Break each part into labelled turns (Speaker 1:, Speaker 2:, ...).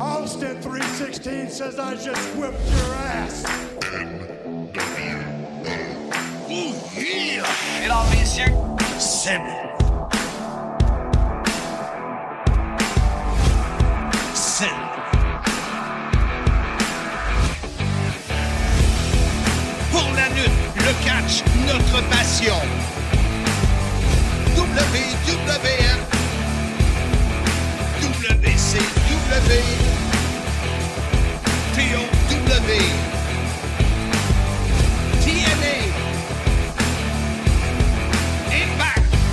Speaker 1: Austin 316 says I just whipped your ass.
Speaker 2: Ooh, yeah! Mesdames, messieurs, Sim. Sim. Pour la lutte, le catch, notre passion. WWF. WCW.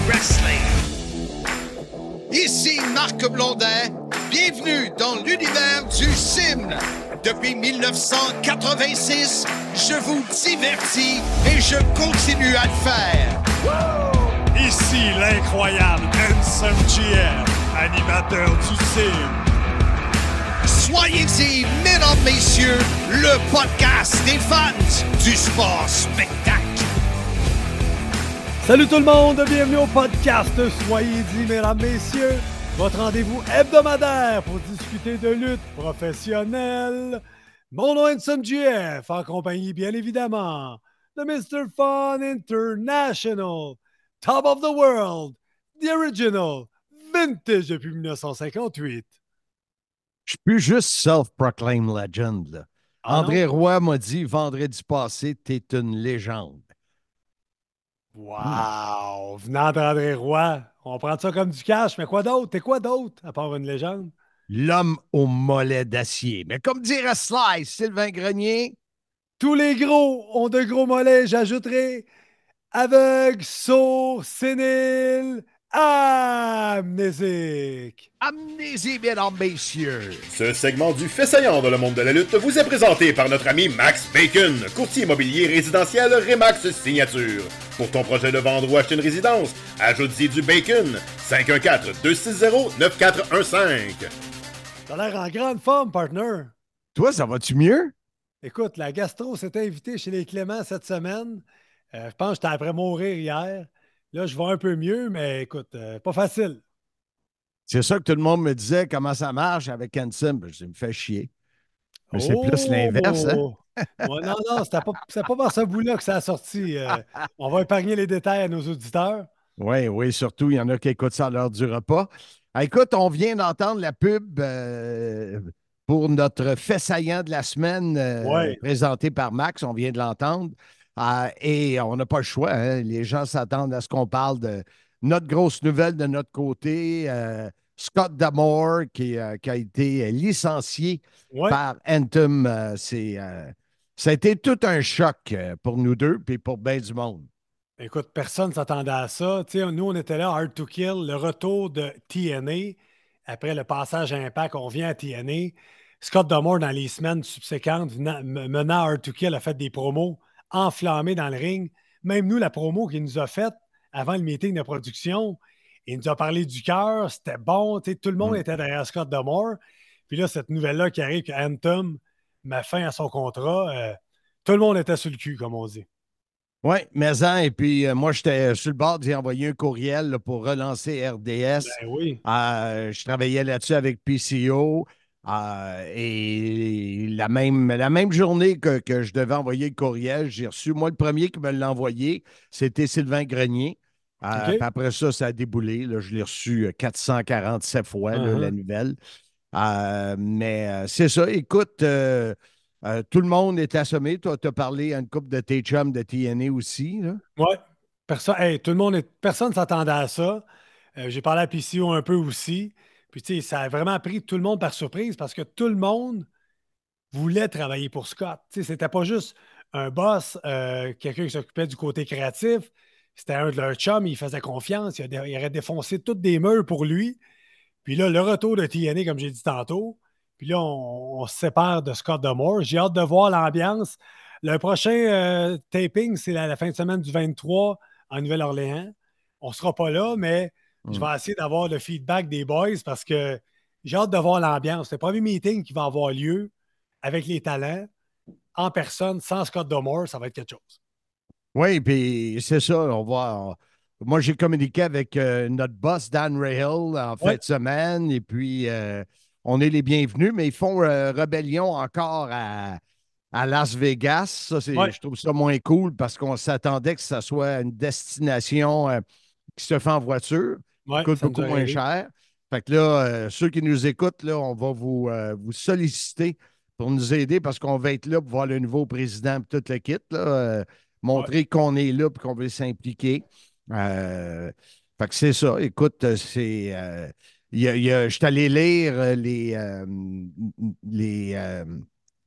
Speaker 2: Wrestling. Ici Marc Blondin. Bienvenue dans l'univers du sim. Depuis 1986, je vous divertis et je continue à le faire.
Speaker 1: Ici l'incroyable Handsome animateur du CIM.
Speaker 2: Soyez-y, mesdames, messieurs, le podcast des fans du sport spectacle.
Speaker 3: Salut tout le monde, bienvenue au podcast Soyez-y, mesdames, messieurs, votre rendez-vous hebdomadaire pour discuter de lutte professionnelle. Mon nom est en compagnie, bien évidemment, de Mr. Fun International, Top of the World, The Original, Vintage depuis 1958.
Speaker 4: Je suis plus juste self-proclaimed legend. Là.
Speaker 3: Ah
Speaker 4: André Roy m'a dit vendredi passé, t'es une légende.
Speaker 3: Wow! Venant d'André Roy, on prend ça comme du cash, mais quoi d'autre? T'es quoi d'autre, à part une légende?
Speaker 4: L'homme au mollet d'acier. Mais comme dirait Slice, Sylvain Grenier,
Speaker 3: Tous les gros ont de gros mollets, j'ajouterai aveugle, sourd, sénile, amnésique.
Speaker 4: amnésie, mesdames, messieurs.
Speaker 5: Ce segment du fait saillant dans le monde de la lutte vous est présenté par notre ami Max Bacon, courtier immobilier résidentiel Remax Signature. Pour ton projet de vendre ou acheter une résidence, ajoute-y du bacon. 514-260-9415.
Speaker 3: T'as l'air en grande forme, partner.
Speaker 4: Toi, ça va-tu mieux?
Speaker 3: Écoute, la gastro s'est invitée chez les Cléments cette semaine. Euh, je pense que j'étais après mourir hier. Là, je vais un peu mieux, mais écoute, euh, pas facile.
Speaker 4: C'est ça que tout le monde me disait, comment ça marche avec Hanson. Ben, je me fait chier. Mais c'est plus l'inverse, hein?
Speaker 3: Oh! Non, non, c'était pas, pas par ce bout-là que ça a sorti. Euh, on va épargner les détails à nos auditeurs.
Speaker 4: Oui, oui, surtout, il y en a qui écoutent ça à l'heure du repas. Ah, écoute, on vient d'entendre la pub euh, pour notre fait saillant de la semaine euh,
Speaker 3: Ouais.
Speaker 4: présenté par Max. On vient de l'entendre. Ah, et on n'a pas le choix. hein. Les gens s'attendent à ce qu'on parle de notre grosse nouvelle de notre côté. euh, Scott Damore, qui, euh, qui a été licencié
Speaker 3: Ouais.
Speaker 4: par Anthem. euh, c'est, ça a été tout un choc pour nous deux puis pour bien du monde.
Speaker 3: Écoute, personne ne s'attendait à ça. Nous, on était là, Hard to Kill, le retour de TNA. Après le passage à Impact, on vient à TNA. Scott Damore, dans les semaines subséquentes, menant Hard to Kill, a fait des promos enflammés dans le ring. Même nous, la promo qu'il nous a faite avant le meeting de production, il nous a parlé du cœur, c'était bon. Tout le monde
Speaker 4: Mm.
Speaker 3: était derrière Scott Damore. Puis là, cette nouvelle-là qui arrive, que Anthem met fin à son contrat, euh, tout le monde était sur le cul, comme on dit.
Speaker 4: Oui, mais en, et puis euh, moi, j'étais sur le bord d'y envoyer un courriel là, pour relancer RDS.
Speaker 3: Ben oui.
Speaker 4: Euh, je travaillais là-dessus avec PCO. Euh, et la même, la même journée que, que je devais envoyer le courriel, j'ai reçu, moi, le premier qui me l'a envoyé, c'était Sylvain Grenier. Euh, puis après ça, ça a déboulé. là. je l'ai reçu euh, 447 fois, là,
Speaker 3: Uh-huh.
Speaker 4: la nouvelle. Euh, mais euh, c'est ça. Écoute, euh, euh, tout le monde est assommé. Toi, tu as parlé à une couple de tes chums de TNA aussi.
Speaker 3: Ouais. Personne, hey, tout le monde est, personne ne s'attendait à ça. Euh, J'ai parlé à PCO un peu aussi. Puis, tu sais, ça a vraiment pris tout le monde par surprise parce que tout le monde voulait travailler pour Scott. Tu sais, c'était pas juste un boss, euh, quelqu'un qui s'occupait du côté créatif. C'était un de leurs chums, il faisait confiance. Il, aurait défoncé toutes des murs pour lui. Puis là, le retour de TNA, comme j'ai dit tantôt. Puis là, on, on se sépare de Scott Demore. J'ai hâte de voir l'ambiance. Le prochain euh, taping, c'est la, la fin de semaine du 23 en Nouvelle-Orléans. On ne sera pas là, mais je vais essayer d'avoir le feedback des boys parce que j'ai hâte de voir l'ambiance. C'est le premier meeting qui va avoir lieu avec les talents en personne, sans Scott Demore. Ça va être quelque chose.
Speaker 4: Oui, puis c'est ça. On va. Moi, j'ai communiqué avec euh, notre boss, Dan Rahill, en fin
Speaker 3: Ouais.
Speaker 4: de semaine, et puis euh, on est les bienvenus, mais ils font euh, rébellion encore à, à Las Vegas. Ça,
Speaker 3: Ouais.
Speaker 4: Je trouve ça moins cool parce qu'on s'attendait que ça soit une destination qui se fait en voiture,
Speaker 3: Ouais,
Speaker 4: coûte beaucoup moins cher. Fait que là, euh, ceux qui nous écoutent, là, on va vous, euh, vous solliciter pour nous aider parce qu'on va être là pour voir le nouveau président et tout le kit. Là, euh, montrer qu'on est là et qu'on veut s'impliquer. Fait que c'est ça. Écoute, c'est. je suis allé lire les, les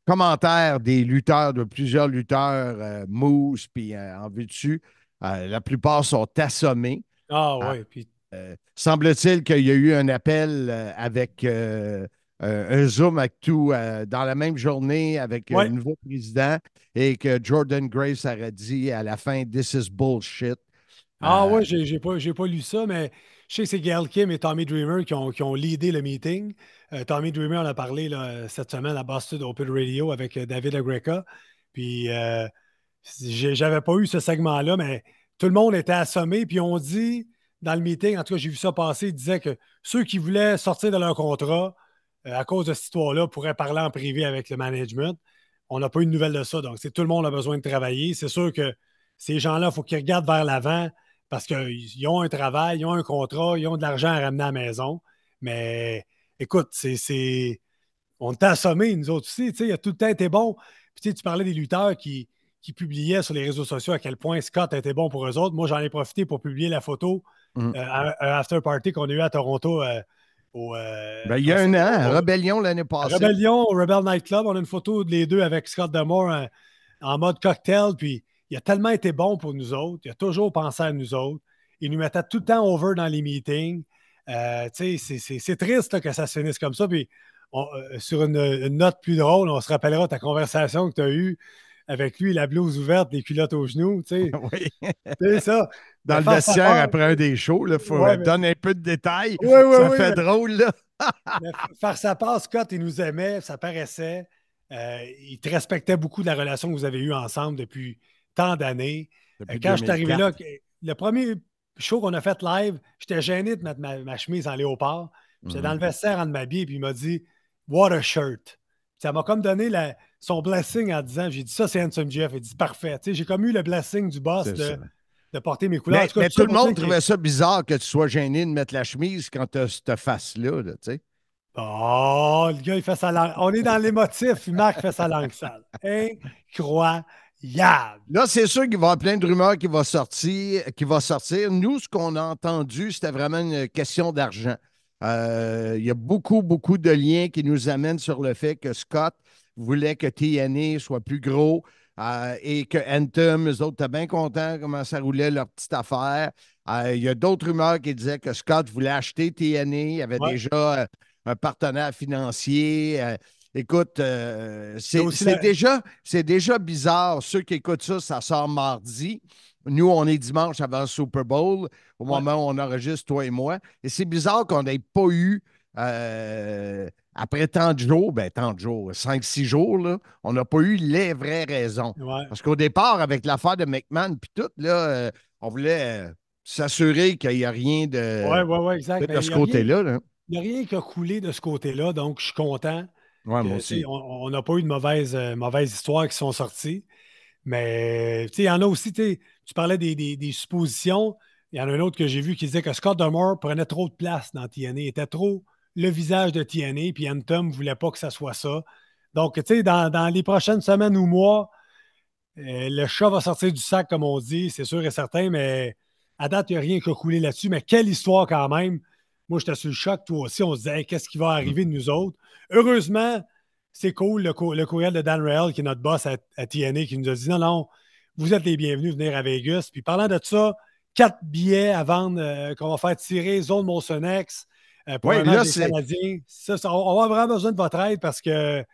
Speaker 4: commentaires des lutteurs, de plusieurs lutteurs, Moose, puis en vue dessus. La plupart sont assommés.
Speaker 3: Ah
Speaker 4: Ah.
Speaker 3: oui, puis
Speaker 4: Euh, Semble-t-il qu'il y a eu un appel euh, avec euh, un Zoom avec tout dans la même journée avec
Speaker 3: Ouais.
Speaker 4: le nouveau président et que Jordan Grace aurait dit à la fin This is bullshit.
Speaker 3: Ah ouais, j'ai pas, pas lu ça, mais je sais que c'est Gail Kim et Tommy Dreamer qui ont, qui ont leadé le meeting. Euh, Tommy Dreamer en a parlé là, cette semaine à Boston Open Radio avec euh, David Agreka. Puis euh, j'avais pas eu ce segment-là, mais tout le monde était assommé. Puis on dit dans le meeting, en tout cas, j'ai vu ça passer, ils disaient que ceux qui voulaient sortir de leur contrat euh, à cause de cette histoire-là pourraient parler en privé avec le management. On n'a pas eu de nouvelles de ça. Donc, tout le monde a besoin de travailler. C'est sûr que ces gens-là, il faut qu'ils regardent vers l'avant parce qu'ils ont un travail, ils ont un contrat, ils ont de l'argent à ramener à la maison. Mais écoute, c'est. On t'a assommé, nous autres aussi. Il a tout le temps été bon. Puis tu parlais des lutteurs qui, qui publiaient sur les réseaux sociaux à quel point Scott était bon pour eux autres. Moi, j'en ai profité pour publier la photo
Speaker 4: Mhm.
Speaker 3: euh, un after party qu'on a eu à Toronto euh, au. euh,
Speaker 4: ben, il y a un an, Rebellion l'année passée.
Speaker 3: Rebellion au Rebel Nightclub. On a une photo de les deux avec Scott Demore en, en mode cocktail. Puis il a tellement été bon pour nous autres. Il a toujours pensé à nous autres. Il nous mettait tout le temps over dans les meetings. Euh, c'est- triste là, que ça se finisse comme ça. Puis on- euh, sur une, une note plus drôle, on se rappellera ta conversation que tu as eue avec lui, la blouse ouverte, les culottes aux genoux. Tu sais,
Speaker 4: Oui.
Speaker 3: C'est ça.
Speaker 4: Dans le vestiaire après un des shows, il faut
Speaker 3: Ouais, mais-
Speaker 4: donner un peu de détails.
Speaker 3: Oui, oui,
Speaker 4: ça fait
Speaker 3: mais-
Speaker 4: drôle, là.
Speaker 3: Faire sa part, Scott, il nous aimait, ça paraissait. Euh, il te respectait beaucoup de la relation que vous avez eue ensemble depuis tant d'années. Euh, Quand je suis arrivé là,
Speaker 4: 2004.
Speaker 3: que- le premier show qu'on a fait live, j'étais gêné de mettre ma, ma chemise en léopard. J'étais dans le vestiaire en de m'habiller, puis il m'a dit What a shirt. Ça m'a comme donné la- son blessing en disant J'ai dit ça, c'est Handsome Jeff. Il dit Parfait. J'ai comme eu le blessing du boss de, porter mes couleurs.
Speaker 4: Mais,
Speaker 3: tout cas,
Speaker 4: mais
Speaker 3: tout ça
Speaker 4: tout le monde trouvait ça bizarre que tu sois gêné de mettre la chemise quand tu as cette face-là, là, sais.
Speaker 3: Oh, le gars, il fait sa langue. On est dans l'émotif. Marc fait sa langue sale. Incroyable.
Speaker 4: Là, c'est sûr qu'il va y avoir plein de rumeurs qui vont sortir. Qui va sortir. Nous, ce qu'on a entendu, c'était vraiment une question d'argent. Euh, il y a beaucoup, beaucoup de liens qui nous amènent sur le fait que Scott voulait que TNA soit plus gros euh, et que Anthem, eux autres, étaient bien contents comment ça roulait leur petite affaire. Euh, il y a d'autres rumeurs qui disaient que Scott voulait acheter TNA. Il avait
Speaker 3: Ouais.
Speaker 4: déjà euh, un partenaire financier. Écoute, c'est
Speaker 3: la-
Speaker 4: déjà, déjà bizarre. Ceux qui écoutent ça, ça sort mardi. Nous, on est dimanche avant le Super Bowl, au
Speaker 3: Ouais.
Speaker 4: moment où on enregistre, toi et moi. Et c'est bizarre qu'on n'ait pas eu, euh, après tant de jours, ben tant de jours, 5-6 jours, là, on n'a pas eu les vraies raisons.
Speaker 3: Ouais.
Speaker 4: Parce qu'au départ, avec l'affaire de McMahon puis tout, là, euh, on voulait euh, s'assurer qu'il n'y a rien de,
Speaker 3: Ouais, ouais, exact.
Speaker 4: de
Speaker 3: Ben,
Speaker 4: ce
Speaker 3: il
Speaker 4: côté-là. là.
Speaker 3: Il n'y a rien qui a coulé de ce côté-là, donc je suis content.
Speaker 4: Ouais,
Speaker 3: que,
Speaker 4: moi aussi.
Speaker 3: On n'a pas eu de mauvaises, euh, mauvaises histoires qui sont sorties. Mais tu sais, il y en a aussi, tu parlais des, des- des suppositions. Il y en a un autre que j'ai vu qui disait que Scott Demore prenait trop de place dans TNA, était trop le visage de TNA, puis Anthem ne voulait pas que ça soit ça. Donc, tu sais, dans, les prochaines semaines ou mois, euh, le chat va sortir du sac, comme on dit, c'est sûr et certain, mais à date, il n'y a rien qui a coulé là-dessus. Mais quelle histoire quand même! Moi, j'étais sur le choc, toi aussi. On se disait, qu'est-ce qui va arriver de nous autres? Heureusement, c'est cool, le, co- le courriel de Dan Rael, qui est notre boss à, à TNA, qui nous a dit non, non, vous êtes les bienvenus venir à Vegas. Puis parlant de ça, quatre billets à vendre euh, qu'on va faire tirer, zone Monsonex, euh, un
Speaker 4: là, c'est-
Speaker 3: Canadiens. Ça, ça, on va vraiment besoin de votre aide parce que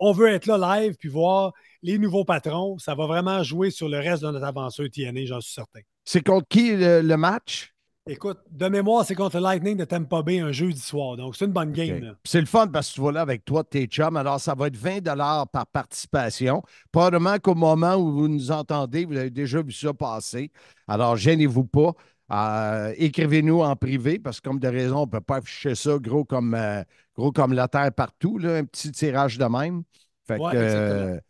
Speaker 3: on veut être là live puis voir les nouveaux patrons. Ça va vraiment jouer sur le reste de notre aventure TNA, j'en suis certain.
Speaker 4: C'est contre qui le, le match?
Speaker 3: Écoute, de mémoire, c'est contre le Lightning de Tampa Bay un jeudi soir. Donc, c'est une bonne game.
Speaker 4: C'est le fun parce que tu vas là avec toi, tes chums. Alors, ça va être 20 par participation. Probablement qu'au moment où vous nous entendez, vous avez déjà vu ça passer. Alors, gênez-vous pas. Euh, Écrivez-nous en privé parce que, comme de raison, on ne peut pas afficher ça gros comme, euh, gros comme la terre partout, là, un petit tirage de même. Fait
Speaker 3: Ouais,
Speaker 4: que.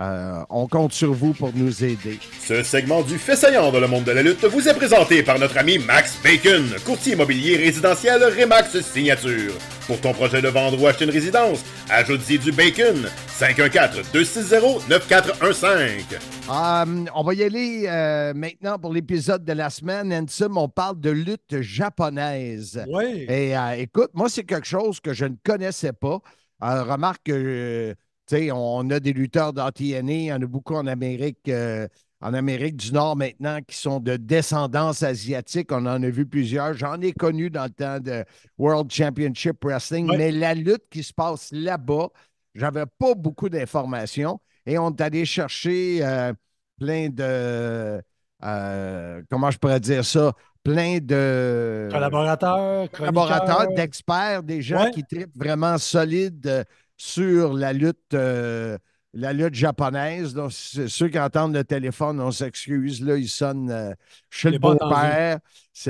Speaker 4: Euh, on compte sur vous pour nous aider.
Speaker 5: Ce segment du fait saillant dans le monde de la lutte vous est présenté par notre ami Max Bacon, courtier immobilier résidentiel Remax Signature. Pour ton projet de vendre ou acheter une résidence, ajoute-y du bacon. 514-260-9415.
Speaker 4: Euh, on va y aller euh, maintenant pour l'épisode de la semaine. Ansem, on parle de lutte japonaise.
Speaker 3: Oui.
Speaker 4: Et euh, écoute, moi, c'est quelque chose que je ne connaissais pas. Euh, remarque que, on a des lutteurs d'ATNA, il y en a beaucoup en Amérique, euh, en Amérique du Nord maintenant qui sont de descendance asiatique. On en a vu plusieurs. J'en ai connu dans le temps de World Championship Wrestling, mais la lutte qui se passe là-bas, j'avais pas beaucoup d'informations. Et on est allé chercher euh, plein de. euh, comment je pourrais dire ça? Plein de
Speaker 3: Collaborateurs,
Speaker 4: collaborateurs, d'experts, des gens
Speaker 3: Ouais.
Speaker 4: qui trippent vraiment solide euh, sur la lutte, euh, la lutte japonaise. Donc, ceux qui entendent le téléphone, on s'excuse, là, ils sonnent euh, chez le beau-père.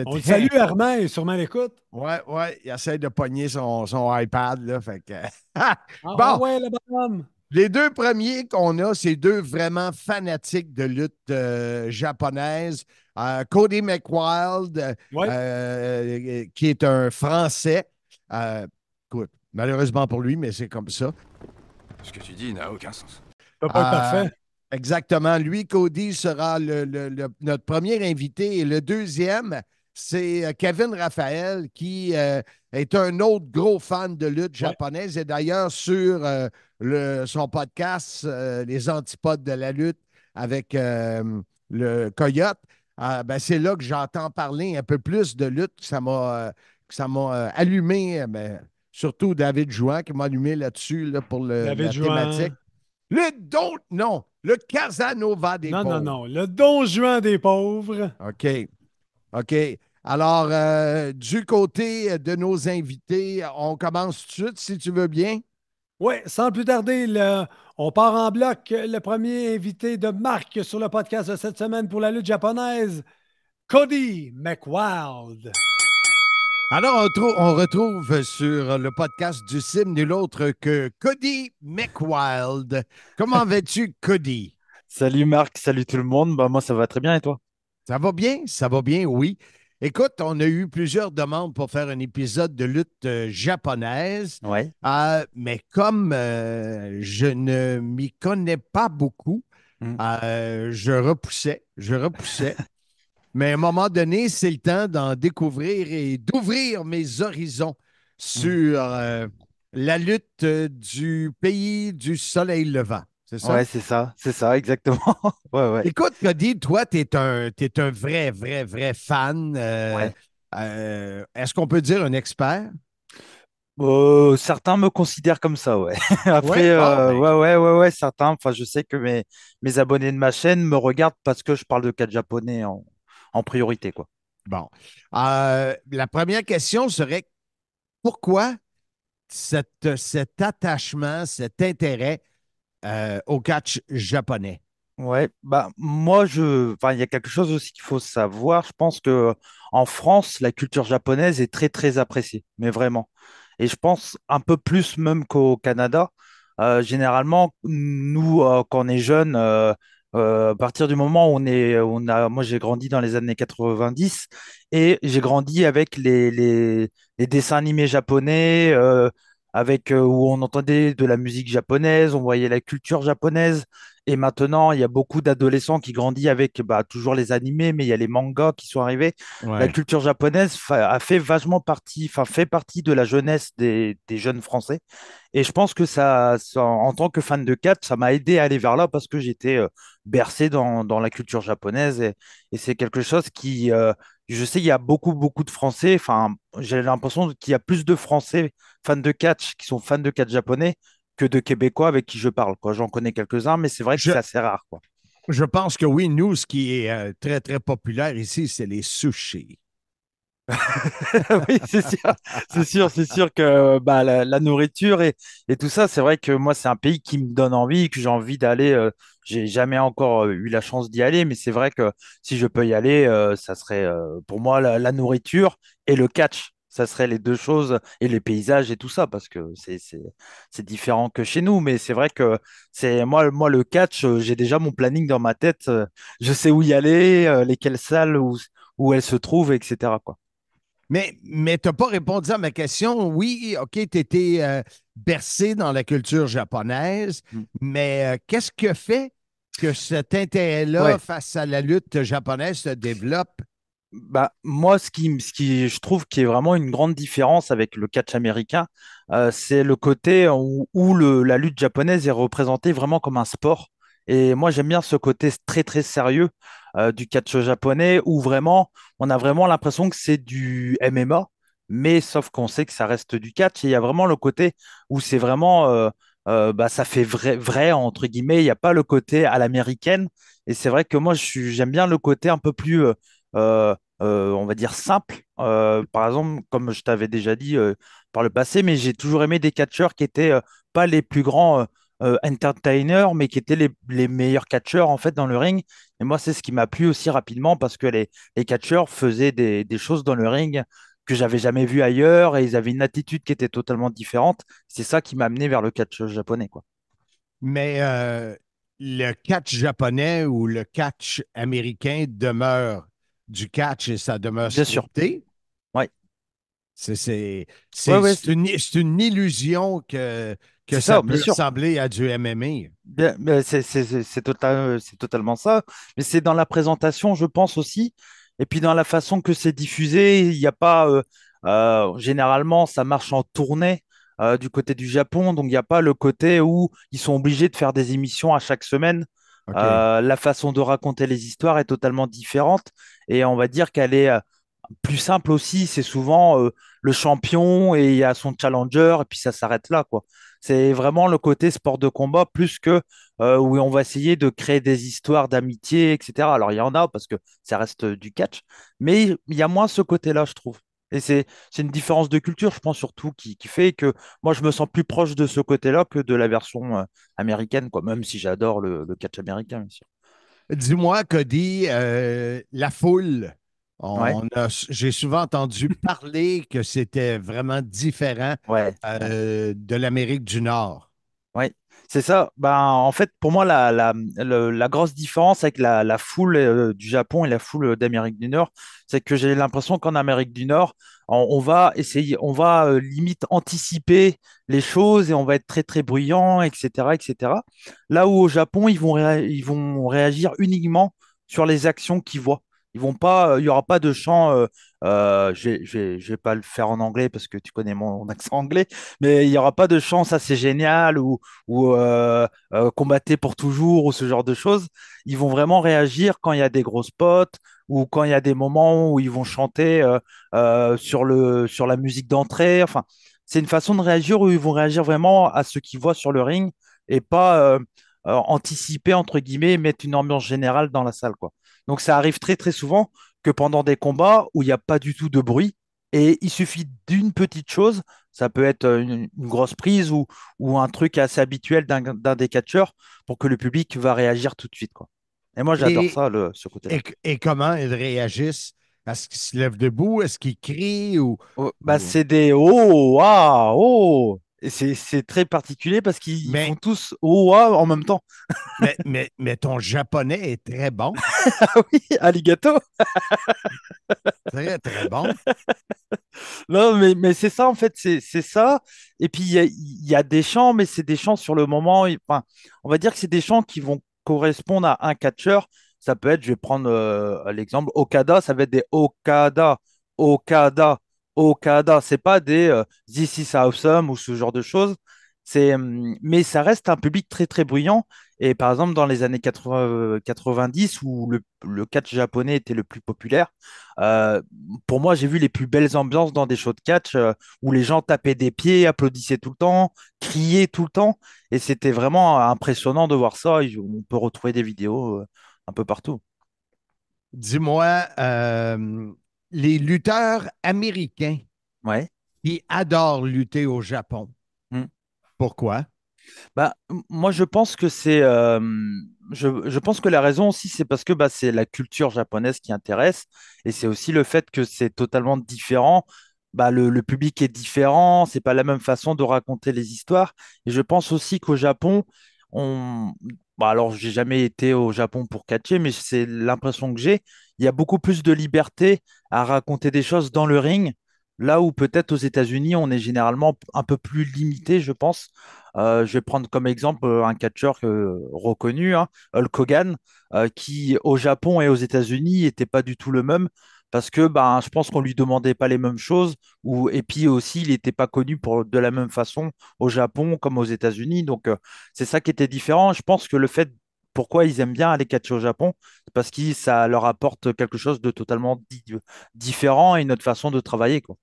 Speaker 3: On le salue, Armand, et sûrement l'écoute.
Speaker 4: Ouais, ouais, il essaie de pogner son, son iPad, là, fait que...
Speaker 3: Ah,
Speaker 4: Bon.
Speaker 3: ah ouais, le bonhomme.
Speaker 4: Les deux premiers qu'on a, c'est deux vraiment fanatiques de lutte euh, japonaise. Euh, Cody McWild,
Speaker 3: Ouais.
Speaker 4: euh, qui est un Français. Écoute, malheureusement pour lui, mais c'est comme ça.
Speaker 6: Ce que tu dis n'a aucun sens.
Speaker 3: Pas
Speaker 4: Euh,
Speaker 3: parfait.
Speaker 4: Exactement. Lui, Cody, sera le- le- le- notre premier invité. Et le deuxième, c'est euh, Kevin Raphaël, qui euh, est un autre gros fan de lutte japonaise. Et d'ailleurs, sur euh, le- son podcast, euh, Les Antipodes de la lutte, avec euh, le Coyote, euh, ben, c'est là que j'entends parler un peu plus de lutte. que Ça m'a que ça m'a allumé, ben, surtout David Jouan qui m'a allumé là-dessus là, pour le,
Speaker 3: David
Speaker 4: la
Speaker 3: Jouan.
Speaker 4: thématique. Le don, non, le Casanova des
Speaker 3: Non,
Speaker 4: pauvres.
Speaker 3: non, non. Le don juan des pauvres.
Speaker 4: OK. OK. Alors, euh, du côté de nos invités, on commence tout de suite, si tu veux bien.
Speaker 3: Oui, sans plus tarder, le- on part en bloc. Le premier invité de marque sur le podcast de cette semaine pour la lutte japonaise, Cody McWild.
Speaker 4: Alors, on, trou- on retrouve sur le podcast du CIM nul autre que Cody McWild. Comment vas-tu, Cody?
Speaker 7: Salut Marc, salut tout le monde. Bah, moi, ça va très bien et toi?
Speaker 4: Ça va bien? Ça va bien, oui. Écoute, on a eu plusieurs demandes pour faire un épisode de lutte euh, japonaise.
Speaker 7: Ouais.
Speaker 4: Euh, mais comme euh, je ne m'y connais pas beaucoup,
Speaker 7: Mm.
Speaker 4: euh, je repoussais, je repoussais. mais à un moment donné, c'est le temps d'en découvrir et d'ouvrir mes horizons sur euh, la lutte euh, du pays du soleil levant. C'est ça?
Speaker 7: Ouais, c'est ça, c'est ça, exactement. ouais, ouais.
Speaker 4: Écoute, Cody, toi, tu es un, un vrai, vrai, vrai fan. euh,
Speaker 7: Ouais.
Speaker 4: euh, Est-ce qu'on peut dire un expert?
Speaker 7: Euh, certains me considèrent comme ça, ouais. Après,
Speaker 4: Ouais,
Speaker 7: euh,
Speaker 4: ah, ben.
Speaker 7: ouais, ouais, ouais, ouais, certains. Enfin, je sais que mes, mes abonnés de ma chaîne me regardent parce que je parle de catch japonais en, en priorité, quoi.
Speaker 4: Bon. Euh, la première question serait pourquoi cette- cet attachement, cet intérêt euh, au catch japonais?
Speaker 7: Ouais, bah moi je, enfin il y a quelque chose aussi qu'il faut savoir. Je pense que en France, la culture japonaise est très très appréciée, mais vraiment. Et je pense un peu plus même qu'au Canada. Euh, généralement, nous euh, quand on est jeune, euh, euh, à partir du moment où on est, on a, moi j'ai grandi dans les années 90 et j'ai grandi avec les, les, les dessins animés japonais, euh, avec euh, où on entendait de la musique japonaise, on voyait la culture japonaise. Et maintenant, il y a beaucoup d'adolescents qui grandissent avec bah, toujours les animés, mais il y a les mangas qui sont arrivés. La culture japonaise a fait vachement partie, enfin fait partie de la jeunesse des, des jeunes Français. Et je pense que ça, ça, en tant que fan de catch, ça m'a aidé à aller vers là parce que j'étais euh, bercé dans, dans la culture japonaise. Et, et c'est quelque chose qui, euh, je sais, il y a beaucoup, beaucoup de Français. Enfin, j'ai l'impression qu'il y a plus de Français fans de catch qui sont fans de catch japonais que de Québécois avec qui je parle. Quoi. J'en connais quelques-uns, mais c'est vrai que
Speaker 4: Je-
Speaker 7: c'est assez rare. Quoi.
Speaker 4: Je pense que oui, nous, ce qui est euh, très, très populaire ici, c'est les sushis.
Speaker 7: Oui, c'est sûr, c'est sûr, c'est sûr que bah, la, la nourriture et, et tout ça, c'est vrai que moi, c'est un pays qui me donne envie, que j'ai envie d'aller. euh, j'ai jamais encore euh, eu la chance d'y aller, mais c'est vrai que si je peux y aller, euh, ça serait euh, pour moi la, la nourriture et le catch. Ça serait les deux choses et les paysages et tout ça, parce que c'est différent que chez nous. Mais c'est vrai que c'est moi, moi le catch, euh, j'ai déjà mon planning dans ma tête. euh, Je sais où y aller, lesquelles salles, où, où elles se trouvent, etc., quoi.
Speaker 4: Mais, mais tu n'as pas répondu à ma question. Oui, OK, tu étais bercé dans la culture japonaise,
Speaker 7: Mm.
Speaker 4: mais euh, qu'est-ce que fait que cet intérêt-là
Speaker 7: Ouais.
Speaker 4: face à la lutte japonaise se développe?
Speaker 7: Bah, moi, ce qui, ce qui, je trouve qui est vraiment une grande différence avec le catch américain, euh, c'est le côté où, où le, la lutte japonaise est représentée vraiment comme un sport. Et moi, j'aime bien ce côté très, très sérieux euh, du catch japonais où vraiment, on a vraiment l'impression que c'est du MMA, mais sauf qu'on sait que ça reste du catch. Et il y a vraiment le côté où c'est vraiment, euh, euh, bah, ça fait vrai, entre guillemets. Il n'y a pas le côté à l'américaine. Et c'est vrai que moi, j'aime bien le côté un peu plus. on va dire simple. Par exemple, comme je t'avais déjà dit par le passé, mais j'ai toujours aimé des catcheurs qui étaient pas les plus grands euh, entertainers, mais qui étaient les, les meilleurs catcheurs en fait dans le ring. Et moi, c'est ce qui m'a plu aussi rapidement parce que les, les catcheurs faisaient des, des choses dans le ring que j'avais jamais vues ailleurs et ils avaient une attitude qui était totalement différente. C'est ça qui m'a amené vers le catch japonais, quoi.
Speaker 4: Mais euh, le catch japonais ou le catch américain demeure du catch et ça demeure
Speaker 7: Bien sûr.
Speaker 4: scripté.
Speaker 7: Ouais.
Speaker 4: C'est c'est-
Speaker 7: Ouais, ouais,
Speaker 4: une, c'est une illusion que, que ça,
Speaker 7: ça,
Speaker 4: peut ressembler à du MMA.
Speaker 7: C'est total- totalement ça. Mais c'est dans la présentation, je pense aussi. Et puis dans la façon que c'est diffusé, il n'y a pas. euh, euh, généralement, ça marche en tournée euh, du côté du Japon. Donc il n'y a pas le côté où ils sont obligés de faire des émissions à chaque semaine. La façon de raconter les histoires est totalement différente. Et on va dire qu'elle est plus simple aussi. C'est souvent le champion et il y a son challenger, et puis ça s'arrête là, quoi. C'est vraiment le côté sport de combat plus que euh, où on va essayer de créer des histoires d'amitié, etc. Alors, il y en a parce que ça reste du catch, mais il y a moins ce côté-là, je trouve. Et c'est une différence de culture, je pense surtout, qui, fait que moi, je me sens plus proche de ce côté-là que de la version euh, américaine, quoi, même si j'adore le, catch américain, bien sûr.
Speaker 4: Dis-moi, Cody, euh, la foule,
Speaker 7: Ouais.
Speaker 4: j'ai souvent entendu parler que c'était vraiment différent
Speaker 7: Ouais.
Speaker 4: euh, de l'Amérique du Nord.
Speaker 7: Oui, c'est ça. Ben, en fait, pour moi, la, la, le- la grosse différence avec la, foule euh, du Japon et la foule d'Amérique du Nord, c'est que j'ai l'impression qu'en Amérique du Nord, on, on va essayer, on va euh, limite anticiper les choses et on va être très, très bruyant, etc., etc. Là où au Japon, ils vont, ils vont réagir uniquement sur les actions qu'ils voient. Euh, il n'y aura pas de chant. Euh, euh, je je vais- pas le faire en anglais parce que tu connais mon accent anglais, mais il n'y aura pas de chant, ça c'est génial, ou, ou combattez pour toujours, ou ce genre de choses. Ils vont vraiment réagir quand il y a des gros spots, ou quand il y a des moments où ils vont chanter sur la musique d'entrée. C'est une façon de réagir où ils vont réagir vraiment à ce qu'ils voient sur le ring et pas anticiper, entre guillemets, et mettre une ambiance générale dans la salle, quoi. Donc ça arrive très très souvent que pendant des combats où il n'y a pas du tout de bruit, et il suffit d'une petite chose, ça peut être euh, une, une grosse prise ou, ou un truc assez habituel d'un des catcheurs pour que le public va réagir tout de suite, quoi. Et moi j'adore ça, le, ce côté-là.
Speaker 4: Et, et comment ils réagissent? Est-ce qu'ils se lèvent debout? Est-ce qu'ils crient? Ou...
Speaker 7: Oh, bah,
Speaker 4: ou-
Speaker 7: c'est des oh, ah, oh. Et c'est très particulier parce qu'ils
Speaker 4: Mais-
Speaker 7: font tous ah en même temps.
Speaker 4: mais, mais, mais ton japonais est très bon.
Speaker 7: Ah oui, alligato.
Speaker 4: Très, très bon.
Speaker 7: Non, mais, mais c'est ça, en fait, c'est ça. Et puis, il y a, il y a des chants, mais c'est des chants sur le moment. Enfin, on va dire que c'est des chants qui vont correspondre à un catcheur. Ça peut être, je vais prendre euh, l'exemple, Okada, ça va être des Okada, Okada, Okada. C'est pas des euh, This is awesome ou ce genre de choses. Hum, mais ça reste un public très, très bruyant. Et par exemple, dans les années 80, euh, 90, où le, catch japonais était le plus populaire, euh, pour moi, j'ai vu les plus belles ambiances dans des shows de catch euh, où les gens tapaient des pieds, applaudissaient tout le temps, criaient tout le temps. Et c'était vraiment impressionnant de voir ça. On peut retrouver des vidéos euh, un peu partout.
Speaker 4: Dis-moi, euh, les lutteurs américains
Speaker 7: Ouais.
Speaker 4: qui adorent lutter au Japon.
Speaker 7: Hmm.
Speaker 4: Pourquoi?
Speaker 7: Bah, moi, je pense que c'est, euh, je, je pense que la raison aussi, c'est parce que bah, c'est la culture japonaise qui intéresse, et c'est aussi le fait que c'est totalement différent. Bah, le, le public est différent, c'est pas la même façon de raconter les histoires. Et je pense aussi qu'au Japon, on, bah, alors j'ai jamais été au Japon pour catcher, mais c'est l'impression que j'ai. Il y a beaucoup plus de liberté à raconter des choses dans le ring, là où peut-être aux États-Unis, on est généralement un peu plus limité, je pense. Euh, je vais prendre comme exemple euh, un catcheur euh, reconnu, hein, Hulk Hogan, qui au Japon et aux États-Unis n'était pas du tout le même parce que ben, je pense qu'on lui demandait pas les mêmes choses ou, et puis aussi il n'était pas connu pour, de la même façon au Japon comme aux États-Unis. Donc euh, c'est ça qui était différent. Je pense que le fait pourquoi ils aiment bien aller catcher au Japon, c'est parce que ça leur apporte quelque chose de totalement di- différent et une autre façon de travailler, quoi.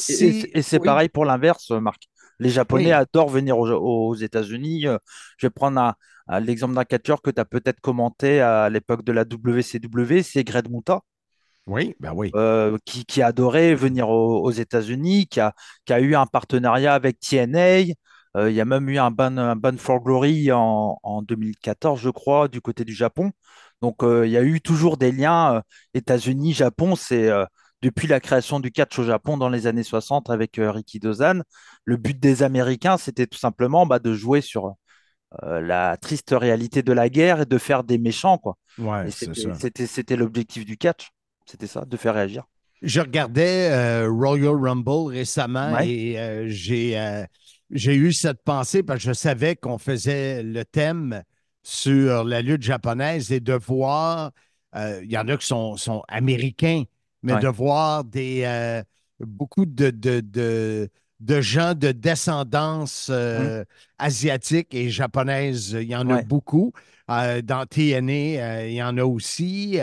Speaker 7: C'est et- c'est
Speaker 4: oui,
Speaker 7: pareil pour l'inverse, Marc. Les Japonais
Speaker 4: oui.
Speaker 7: adorent venir aux, aux États-Unis. Euh, Je vais prendre un- un- l'exemple d'un catcheur que tu as peut-être commenté à l'époque de la WCW, c'est Greg Muta,
Speaker 4: Oui, ben oui.
Speaker 7: euh, qui, qui adorait venir aux, aux États-Unis, qui a, qui a eu un partenariat avec TNA. Euh, il y a même eu un ban, un ban for Glory en, en 2014, je crois, du côté du Japon. Donc, euh, il y a eu toujours des liens euh, États-Unis, Japon. C'est depuis la création du catch au Japon dans les années 60 avec Ricky Dozan. Le but des Américains, c'était tout simplement bah, de jouer sur la triste réalité de la guerre et de faire des méchants, quoi.
Speaker 4: Ouais,
Speaker 7: c'était, l'objectif du catch. C'était ça, de faire réagir.
Speaker 4: Je regardais euh, Royal Rumble récemment
Speaker 7: Ouais.
Speaker 4: et euh, j'ai euh, j'ai eu cette pensée parce que je savais qu'on faisait le thème sur la lutte japonaise et de voir, euh, il y en a qui sont, sont américains, mais
Speaker 7: Ouais.
Speaker 4: de voir des, euh, beaucoup de, de, de, de gens de descendance euh, asiatique et japonaise, il y en a beaucoup. Euh, dans TNA, euh, il y en a aussi.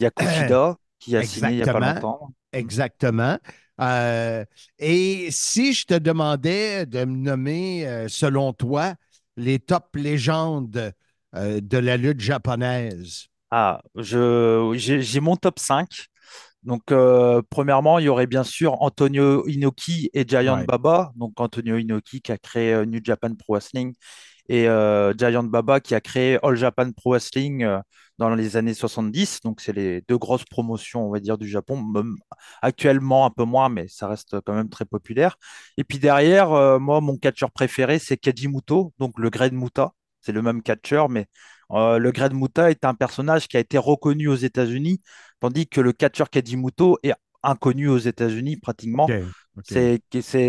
Speaker 7: Il y a Kushida qui a signé il n'y a pas
Speaker 4: Exactement.
Speaker 7: longtemps.
Speaker 4: Exactement. Euh, et si je te demandais de me nommer, selon toi, les top légendes de la lutte japonaise?
Speaker 7: Ah, je, j'ai, j'ai mon top 5. Donc, euh, premièrement, il y aurait bien sûr Antonio Inoki et Giant
Speaker 4: Ouais.
Speaker 7: Baba. Donc, Antonio Inoki qui a créé euh, New Japan Pro Wrestling et euh, Giant Baba qui a créé All Japan Pro Wrestling dans les années 70. Donc, c'est les deux grosses promotions, on va dire, du Japon. Même actuellement, un peu moins, mais ça reste quand même très populaire. Et puis derrière, moi, mon catcheur préféré, c'est Keiji Muto, donc le Great Muta. C'est le même catcheur, mais euh, le Great Muta est un personnage qui a été reconnu aux États-Unis, tandis que le catcheur Keiji Muto est inconnu aux États-Unis pratiquement. C'est,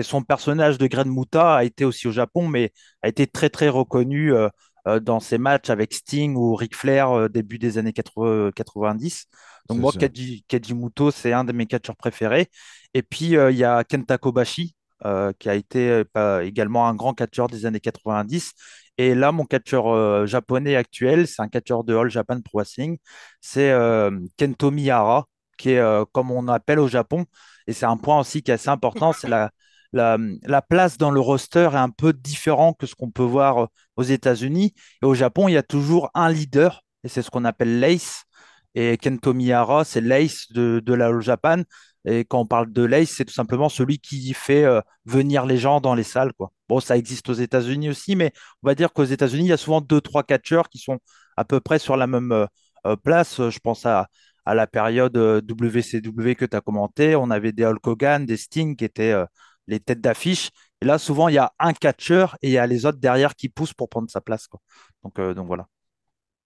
Speaker 7: son personnage de Great Muta a été aussi au Japon, mais a été très très reconnu euh, euh, dans ses matchs avec Sting ou Ric Flair euh, début des années 80 90. Donc
Speaker 4: C'est
Speaker 7: moi,
Speaker 4: ça.
Speaker 7: Keiji, Keiji Muto, c'est un de mes catcheurs préférés. Et puis il y a Kenta Kobashi, euh, qui a été euh, également un grand catcheur des années 90. Et là, mon catcheur euh, japonais actuel, c'est un catcheur de All Japan Pro Wrestling, c'est euh, Kento Miyahara, qui est euh, comme on appelle au Japon. Et c'est un point aussi qui est assez important, c'est la, la, la place dans le roster est un peu différent que ce qu'on peut voir euh, aux États-Unis. Et au Japon, il y a toujours un leader, et c'est ce qu'on appelle l'ace. Et Kento Miyahara, c'est l'ace de, de la All Japan. Et quand on parle de l'ace, c'est tout simplement celui qui fait euh, venir les gens dans les salles, quoi. Bon, ça existe aux États-Unis aussi, mais on va dire qu'aux États-Unis, il y a souvent deux, trois catcheurs qui sont à peu près sur la même euh, euh, place. Je pense à, à la période WCW que tu as commenté. On avait des Hulk Hogan, des Sting qui étaient les têtes d'affiche. Et là, souvent, il y a un catcheur et il y a les autres derrière qui poussent pour prendre sa place, quoi. Donc, donc voilà.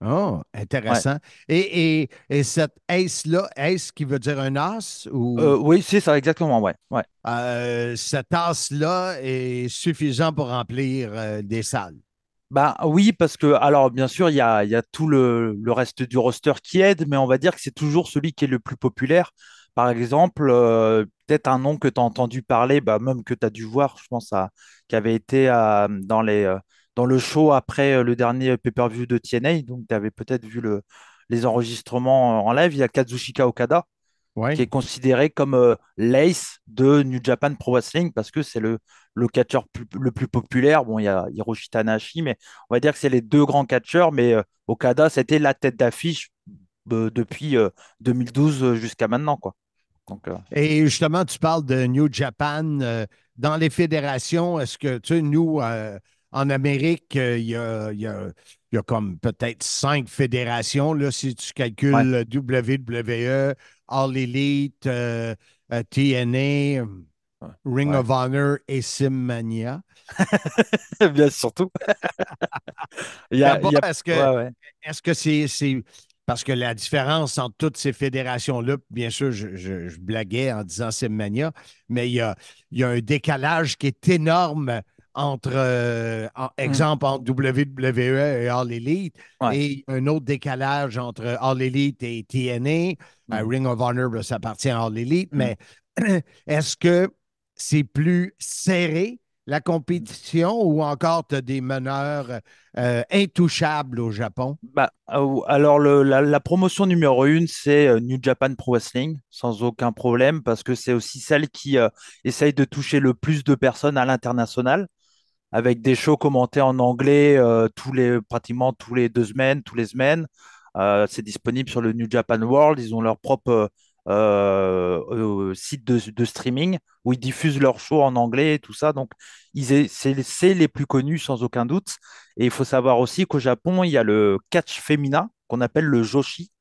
Speaker 4: Oh, intéressant. Et, et, et cette ace-là, ace qui veut dire un as ou?
Speaker 7: Euh, oui, c'est ça, exactement, ouais. ouais.
Speaker 4: euh, cet as-là est suffisant pour remplir euh, des salles?
Speaker 7: Ben oui, parce que, alors bien sûr, il y a, y a tout le, le reste du roster qui aide, mais on va dire que c'est toujours celui qui est le plus populaire. Par exemple, euh, peut-être un nom que tu as entendu parler, bah, même que tu as dû voir, je pense, à, qui avait été à- dans les, euh, dans le show après euh, le dernier pay-per-view de TNA, donc tu avais peut-être vu le, les enregistrements en live. Il y a Kazushika Okada, qui est considéré comme euh, l'ace de New Japan Pro Wrestling parce que c'est le, le catcheur le plus populaire. Bon, il y a Hiroshi Tanahashi, mais on va dire que c'est les deux grands catcheurs. Mais euh, Okada, c'était la tête d'affiche euh, depuis 2012 jusqu'à maintenant, quoi. Donc,
Speaker 4: Et justement, tu parles de New Japan. dans les fédérations, est-ce que, tu sais, nous, en Amérique, il y a, y a il y a comme peut-être cinq fédérations, là, si tu calcules WWE, All Elite, euh, euh, TNA, Ring of Honor et Simmania.
Speaker 7: Bien surtout.
Speaker 4: Est-ce que c'est parce que la différence entre toutes ces fédérations-là, bien sûr, je, blaguais en disant Simmania, mais il y a, il y a un décalage qui est énorme entre, euh, mm. exemple, entre WWE et All Elite, et un autre décalage entre All Elite et TNA. Ben, mm. Ring of Honor, ben, ça appartient à All Elite, mm. mais est-ce que c'est plus serré? la compétition ou encore tu as des meneurs euh, intouchables au Japon?
Speaker 7: Bah, euh, alors, la, promotion numéro une, c'est New Japan Pro Wrestling, sans aucun problème, parce que c'est aussi celle qui essaye de toucher le plus de personnes à l'international avec des shows commentés en anglais euh, tous les, pratiquement tous les deux semaines, tous les semaines. Euh, c'est disponible sur le New Japan World. Ils ont leur propre euh, site de, streaming où ils diffusent leurs shows en anglais et tout ça. Donc, c'est les plus connus sans aucun doute. Et il faut savoir aussi qu'au Japon, il y a le catch féminin qu'on appelle le Joshi.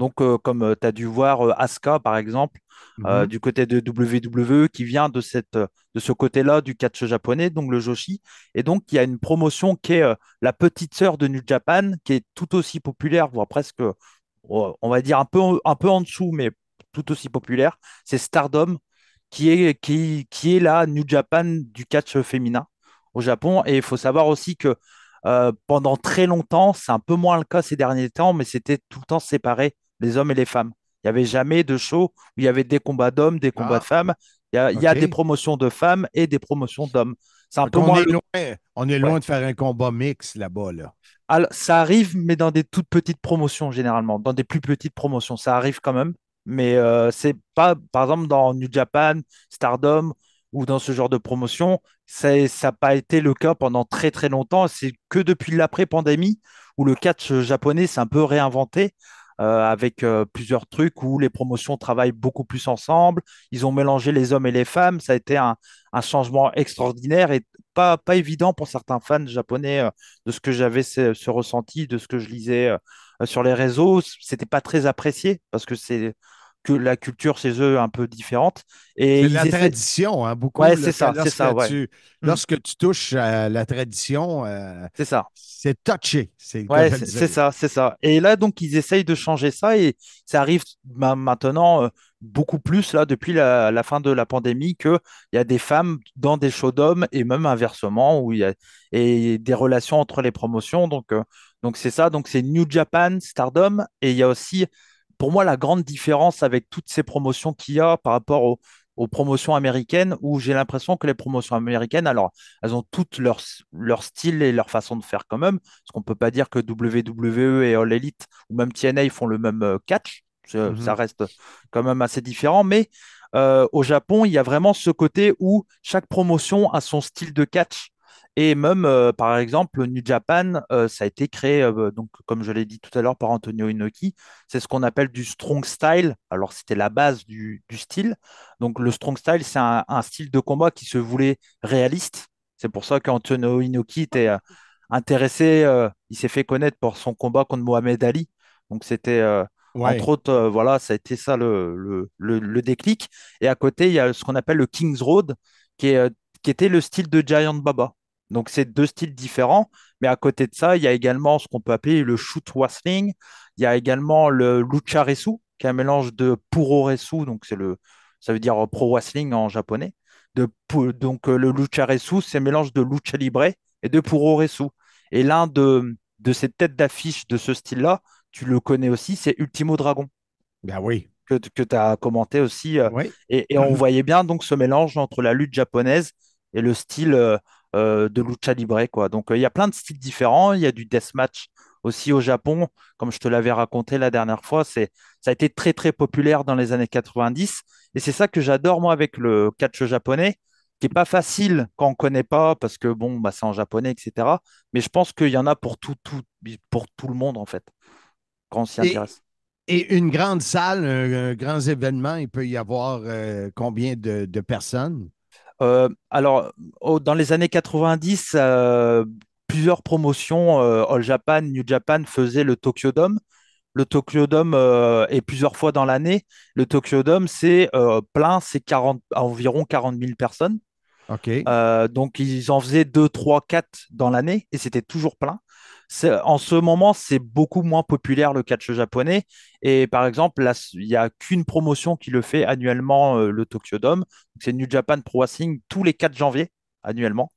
Speaker 7: Donc, comme tu as dû voir Asuka, par exemple, euh, mhm. du côté de WWE qui vient de, cette, de ce côté-là du catch japonais, donc le Joshi. Et donc, il y a une promotion qui est euh, la petite sœur de New Japan, qui est tout aussi populaire, voire presque, on va dire un peu, un peu en dessous, mais tout aussi populaire. C'est Stardom, qui est, qui, qui est la New Japan du catch féminin au Japon. Et il faut savoir aussi que euh, pendant très longtemps, c'est un peu moins le cas ces derniers temps, mais c'était tout le temps séparé, les hommes et les femmes. Il n'y avait jamais de show où il y avait des combats d'hommes, des combats de ah. femmes. Il y, a, des promotions de femmes et des promotions d'hommes.
Speaker 4: C'est un peu on, est loin, on est loin de faire un combat mix là-bas. Là.
Speaker 7: Alors, ça arrive, mais dans des toutes petites promotions généralement, dans des plus petites promotions. Ça arrive quand même. Mais euh, c'est pas, par exemple, dans New Japan, Stardom ou dans ce genre de promotion, ça n'a pas été le cas pendant très très longtemps. C'est que depuis l'après-pandémie où le catch japonais s'est un peu réinventé. Euh, avec euh, plusieurs trucs où les promotions travaillent beaucoup plus ensemble. Ils ont mélangé les hommes et les femmes. Ça a été un, changement extraordinaire et pas, pas évident pour certains fans japonais euh, de ce que j'avais ce, ressenti, de ce que je lisais sur les réseaux. C'était pas très apprécié parce que c'est que la culture chez eux un peu différente.
Speaker 4: Et la tradition, hein, beaucoup.
Speaker 7: Ouais, c'est ça, c'est ça.
Speaker 4: Mm. Lorsque tu touches à la tradition, euh,
Speaker 7: c'est ça.
Speaker 4: C'est touché.
Speaker 7: C'est c'est ça, c'est ça. Et là, donc, ils essayent de changer ça et ça arrive maintenant euh, beaucoup plus là depuis la, fin de la pandémie qu'il y a des femmes dans des shows d'hommes et même inversement où il y a et des relations entre les promotions. Donc, euh, donc c'est ça. Donc, c'est New Japan, Stardom et il y a aussi pour moi, la grande différence avec toutes ces promotions qu'il y a par rapport aux, promotions américaines, où j'ai l'impression que les promotions américaines, alors, elles ont toutes leur, leur style et leur façon de faire quand même, parce qu'on ne peut pas dire que WWE et All Elite ou même TNA font le même euh, catch, ça mhm. reste quand même assez différent, mais euh, au Japon, il y a vraiment ce côté où chaque promotion a son style de catch et même, euh, par exemple, New Japan, euh, ça a été créé, euh, donc, comme je l'ai dit tout à l'heure, par Antonio Inoki. C'est ce qu'on appelle du strong style. Alors, c'était la base du, style. Donc, le strong style, c'est un, style de combat qui se voulait réaliste. C'est pour ça qu'Antonio Inoki était intéressé. il s'est fait connaître pour son combat contre Mohamed Ali. Donc, c'était. Entre autres, voilà, ça a été ça le, le, déclic. Et à côté, il y a ce qu'on appelle le King's Road, qui, est, qui était le style de Giant Baba. Donc, c'est deux styles différents. Mais à côté de ça, il y a également ce qu'on peut appeler le shoot wrestling. Il y a également le lucha resu, qui est un mélange de puro resu, donc c'est le, ça veut dire pro wrestling en japonais. De, donc, euh, le lucha resu, c'est un mélange de lucha libre et de puro resu. Et l'un de, de ces têtes d'affiche de ce style-là, tu le connais aussi, c'est Ultimo Dragon.
Speaker 4: Ben oui.
Speaker 7: Que, que tu as commenté aussi. Euh, et, et, on voyait bien donc ce mélange entre la lutte japonaise et le style euh, de lucha libre. Quoi. Donc, euh, il y a plein de styles différents. Il y a du deathmatch aussi au Japon. Comme je te l'avais raconté la dernière fois, c'est, ça a été très, très populaire dans les années 90. Et c'est ça que j'adore, moi, avec le catch japonais, qui n'est pas facile quand on ne connaît pas, parce que, bon, bah, c'est en japonais, etc. Mais je pense qu'il y en a pour tout, tout, pour tout le monde, en fait, quand on s'y intéresse.
Speaker 4: Et une grande salle, un, un grand événement, il peut y avoir euh, combien de, de personnes?
Speaker 7: Euh, alors, dans les années 90, euh, plusieurs promotions, euh, All Japan, New Japan faisaient le Tokyo Dome. Le Tokyo Dome est plusieurs fois dans l'année. Le Tokyo Dome, c'est plein, c'est 40, environ 40 000 personnes.
Speaker 4: OK.
Speaker 7: Euh, donc, ils en faisaient 2, 3, 4 dans l'année et c'était toujours plein. En ce moment, c'est beaucoup moins populaire le catch japonais. Et par exemple, là, il n'y a qu'une promotion qui le fait annuellement, euh, le Tokyo Dome. C'est New Japan Pro Wrestling tous les 4 janvier annuellement.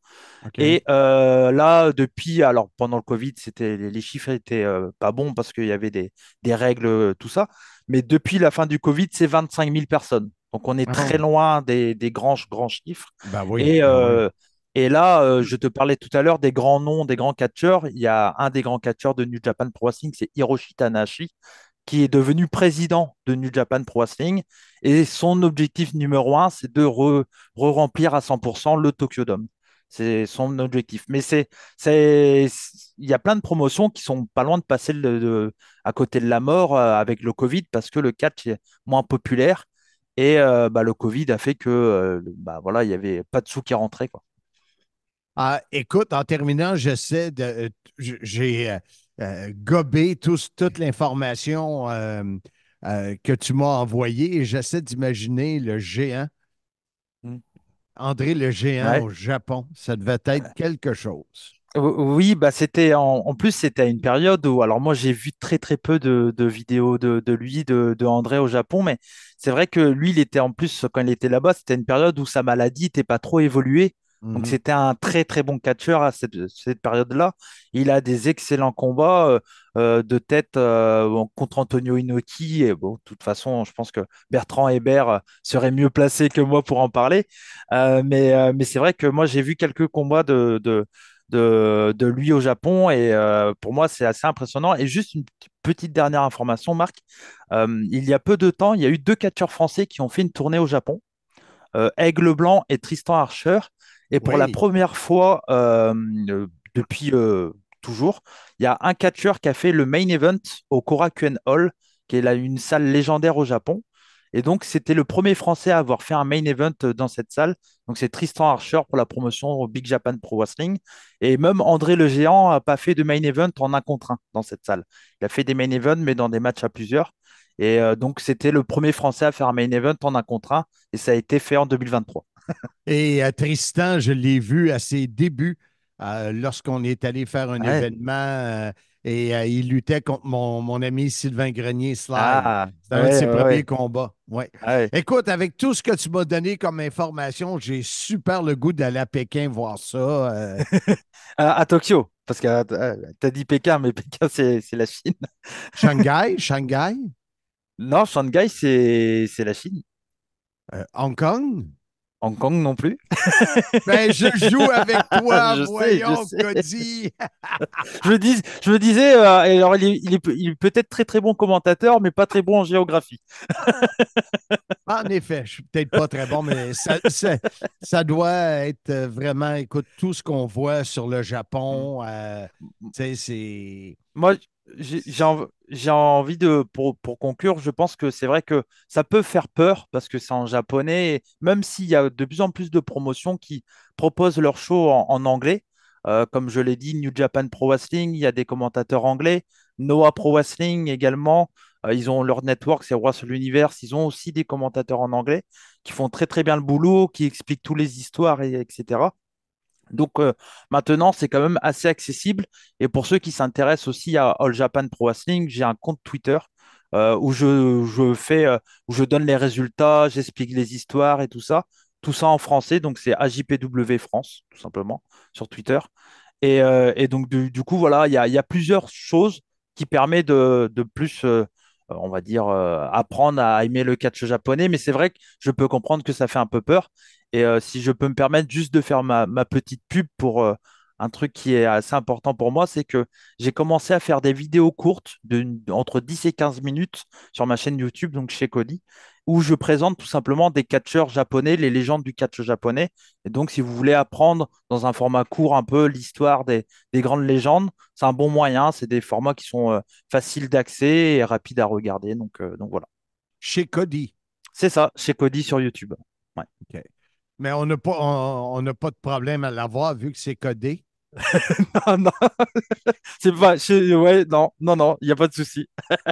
Speaker 7: Et euh, là, depuis, alors pendant le Covid, c'était, les chiffres étaient euh, pas bons parce qu'il y avait des, des règles, euh, tout ça. Mais depuis la fin du Covid, c'est 25 000 personnes. Donc on est
Speaker 4: Ah.
Speaker 7: très loin des, des grands, grands chiffres.
Speaker 4: Oui.
Speaker 7: Et,
Speaker 4: oui.
Speaker 7: Et là, euh, je te parlais tout à l'heure des grands noms, des grands catcheurs. Il y a un des grands catcheurs de New Japan Pro Wrestling, c'est Hiroshi Tanahashi, qui est devenu président de New Japan Pro Wrestling. Et son objectif numéro un, c'est de re- re-remplir à 100% le Tokyo Dome. C'est son objectif. Mais c'est, c'est, il y a plein de promotions qui sont pas loin de passer à côté de la mort euh, avec le Covid parce que le catch est moins populaire. Et euh, bah, le Covid a fait que bah, voilà, il n'y avait pas de sous qui rentraient.
Speaker 4: Ah, écoute, en terminant, j'essaie de. euh, J'ai euh, euh, gobé tous- toute l'information euh, euh, que tu m'as envoyée et j'essaie d'imaginer le géant.
Speaker 7: Hmm.
Speaker 4: André le géant
Speaker 7: Ouais.
Speaker 4: au Japon. Ça devait être quelque chose.
Speaker 7: Oui, bah c'était en, en plus c'était à une période où alors moi j'ai vu très très peu de, de vidéos de, de lui, de, de André au Japon, mais c'est vrai que lui il était en plus quand il était là-bas, c'était une période où sa maladie n'était pas trop évoluée, donc
Speaker 4: Mhm.
Speaker 7: c'était un très très bon catcheur à cette, cette période-là. Il a des excellents combats euh, euh, de tête euh, contre Antonio Inoki, et bon de toute façon je pense que Bertrand Hébert serait mieux placé que moi pour en parler, Euh, mais mais c'est vrai que moi j'ai vu quelques combats de, de de, de lui au Japon. Et pour moi, c'est assez impressionnant. Et juste une petite- dernière information, Marc. Il y a peu de temps, il y a eu deux catcheurs français qui ont fait une tournée au Japon, Aigle Blanc et Tristan Archer. Et pour
Speaker 4: Oui.
Speaker 7: la première fois euh, depuis euh, toujours, il y a un catcheur qui a fait le main event au Korakuen Hall, qui est là une salle légendaire au Japon. Et donc, c'était le premier Français à avoir fait un main event euh, dans cette salle. Donc, c'est Tristan Archer pour la promotion au Big Japan Pro Wrestling. Et même André le Géant n'a pas fait de main event en un contre un dans cette salle. Il a fait des main events, mais dans des matchs à plusieurs. Et euh, donc, c'était le premier Français à faire un main event en un contre un. Et ça a été fait en 2023.
Speaker 4: Et euh, Tristan, je l'ai vu à ses débuts euh, lorsqu'on est allé faire un
Speaker 7: Ouais.
Speaker 4: événement euh, et euh, il luttait contre mon, mon ami Sylvain Grenier Slide.
Speaker 7: Ah,
Speaker 4: C'était un de ses
Speaker 7: ouais,
Speaker 4: premiers
Speaker 7: ouais.
Speaker 4: combats. Écoute, avec tout ce que tu m'as donné comme information, j'ai super le goût d'aller à Pékin voir ça. euh.
Speaker 7: À, à Tokyo, parce que tu as dit Pékin, mais Pékin, c'est la Chine.
Speaker 4: Shanghai, Shanghai,
Speaker 7: Non, Shanghai, c'est c'est la Chine.
Speaker 4: euh, Hong Kong?
Speaker 7: Hong Kong non plus.
Speaker 4: Ben, je joue avec toi,
Speaker 7: Je sais,
Speaker 4: voyons,
Speaker 7: je.
Speaker 4: Cody.
Speaker 7: Dis, je me disais, euh, alors il est, il est- il est peut-être très très bon commentateur, mais pas très bon en géographie.
Speaker 4: En effet, je suis peut-être pas très bon, mais ça, ça- ça doit être euh, vraiment, écoute, tout ce qu'on voit sur le Japon, euh, tu sais, c'est.
Speaker 7: Moi, j'ai j'ai env- j'ai envie de, pour, pour conclure, je pense que c'est vrai que ça peut faire peur parce que c'est en japonais, même s'il y a de plus en plus de promotions qui proposent leur show en, anglais, euh, comme je l'ai dit, New Japan Pro Wrestling, il y a des commentateurs anglais, Noah Pro Wrestling également, euh, ils ont leur network, c'est Wrestle Universe, ils ont aussi des commentateurs en anglais qui font très très bien le boulot, qui expliquent toutes les histoires, et, etc. Donc euh, maintenant, c'est quand même assez accessible. Et pour ceux qui s'intéressent aussi à All Japan Pro Wrestling, j'ai un compte Twitter euh, où je, fais, euh, où je donne les résultats, j'explique les histoires et tout ça. Tout ça en français, donc c'est AJPW France, tout simplement, sur Twitter. Et, donc, du, coup, voilà, il y a, plusieurs choses qui permettent de, plus, on va dire, euh, apprendre à aimer le catch japonais. Mais c'est vrai que je peux comprendre que ça fait un peu peur. Et euh, si je peux me permettre juste de faire ma, petite pub pour euh, un truc qui est assez important pour moi, c'est que j'ai commencé à faire des vidéos courtes de, entre 10 et 15 minutes sur ma chaîne YouTube, donc chez Cody. Où je présente tout simplement des catcheurs japonais, les légendes du catch japonais. Et donc, si vous voulez apprendre dans un format court un peu l'histoire des, grandes légendes, c'est un bon moyen. C'est des formats qui sont euh, faciles d'accès et rapides à regarder. Donc, euh, donc voilà.
Speaker 4: Chez Cody.
Speaker 7: C'est ça, chez Cody sur YouTube.
Speaker 4: Mais on n'a pas, on, pas de problème à l'avoir vu que c'est codé.
Speaker 7: non, non. c'est pas. Ouais, non, non, non, il n'y a pas de souci.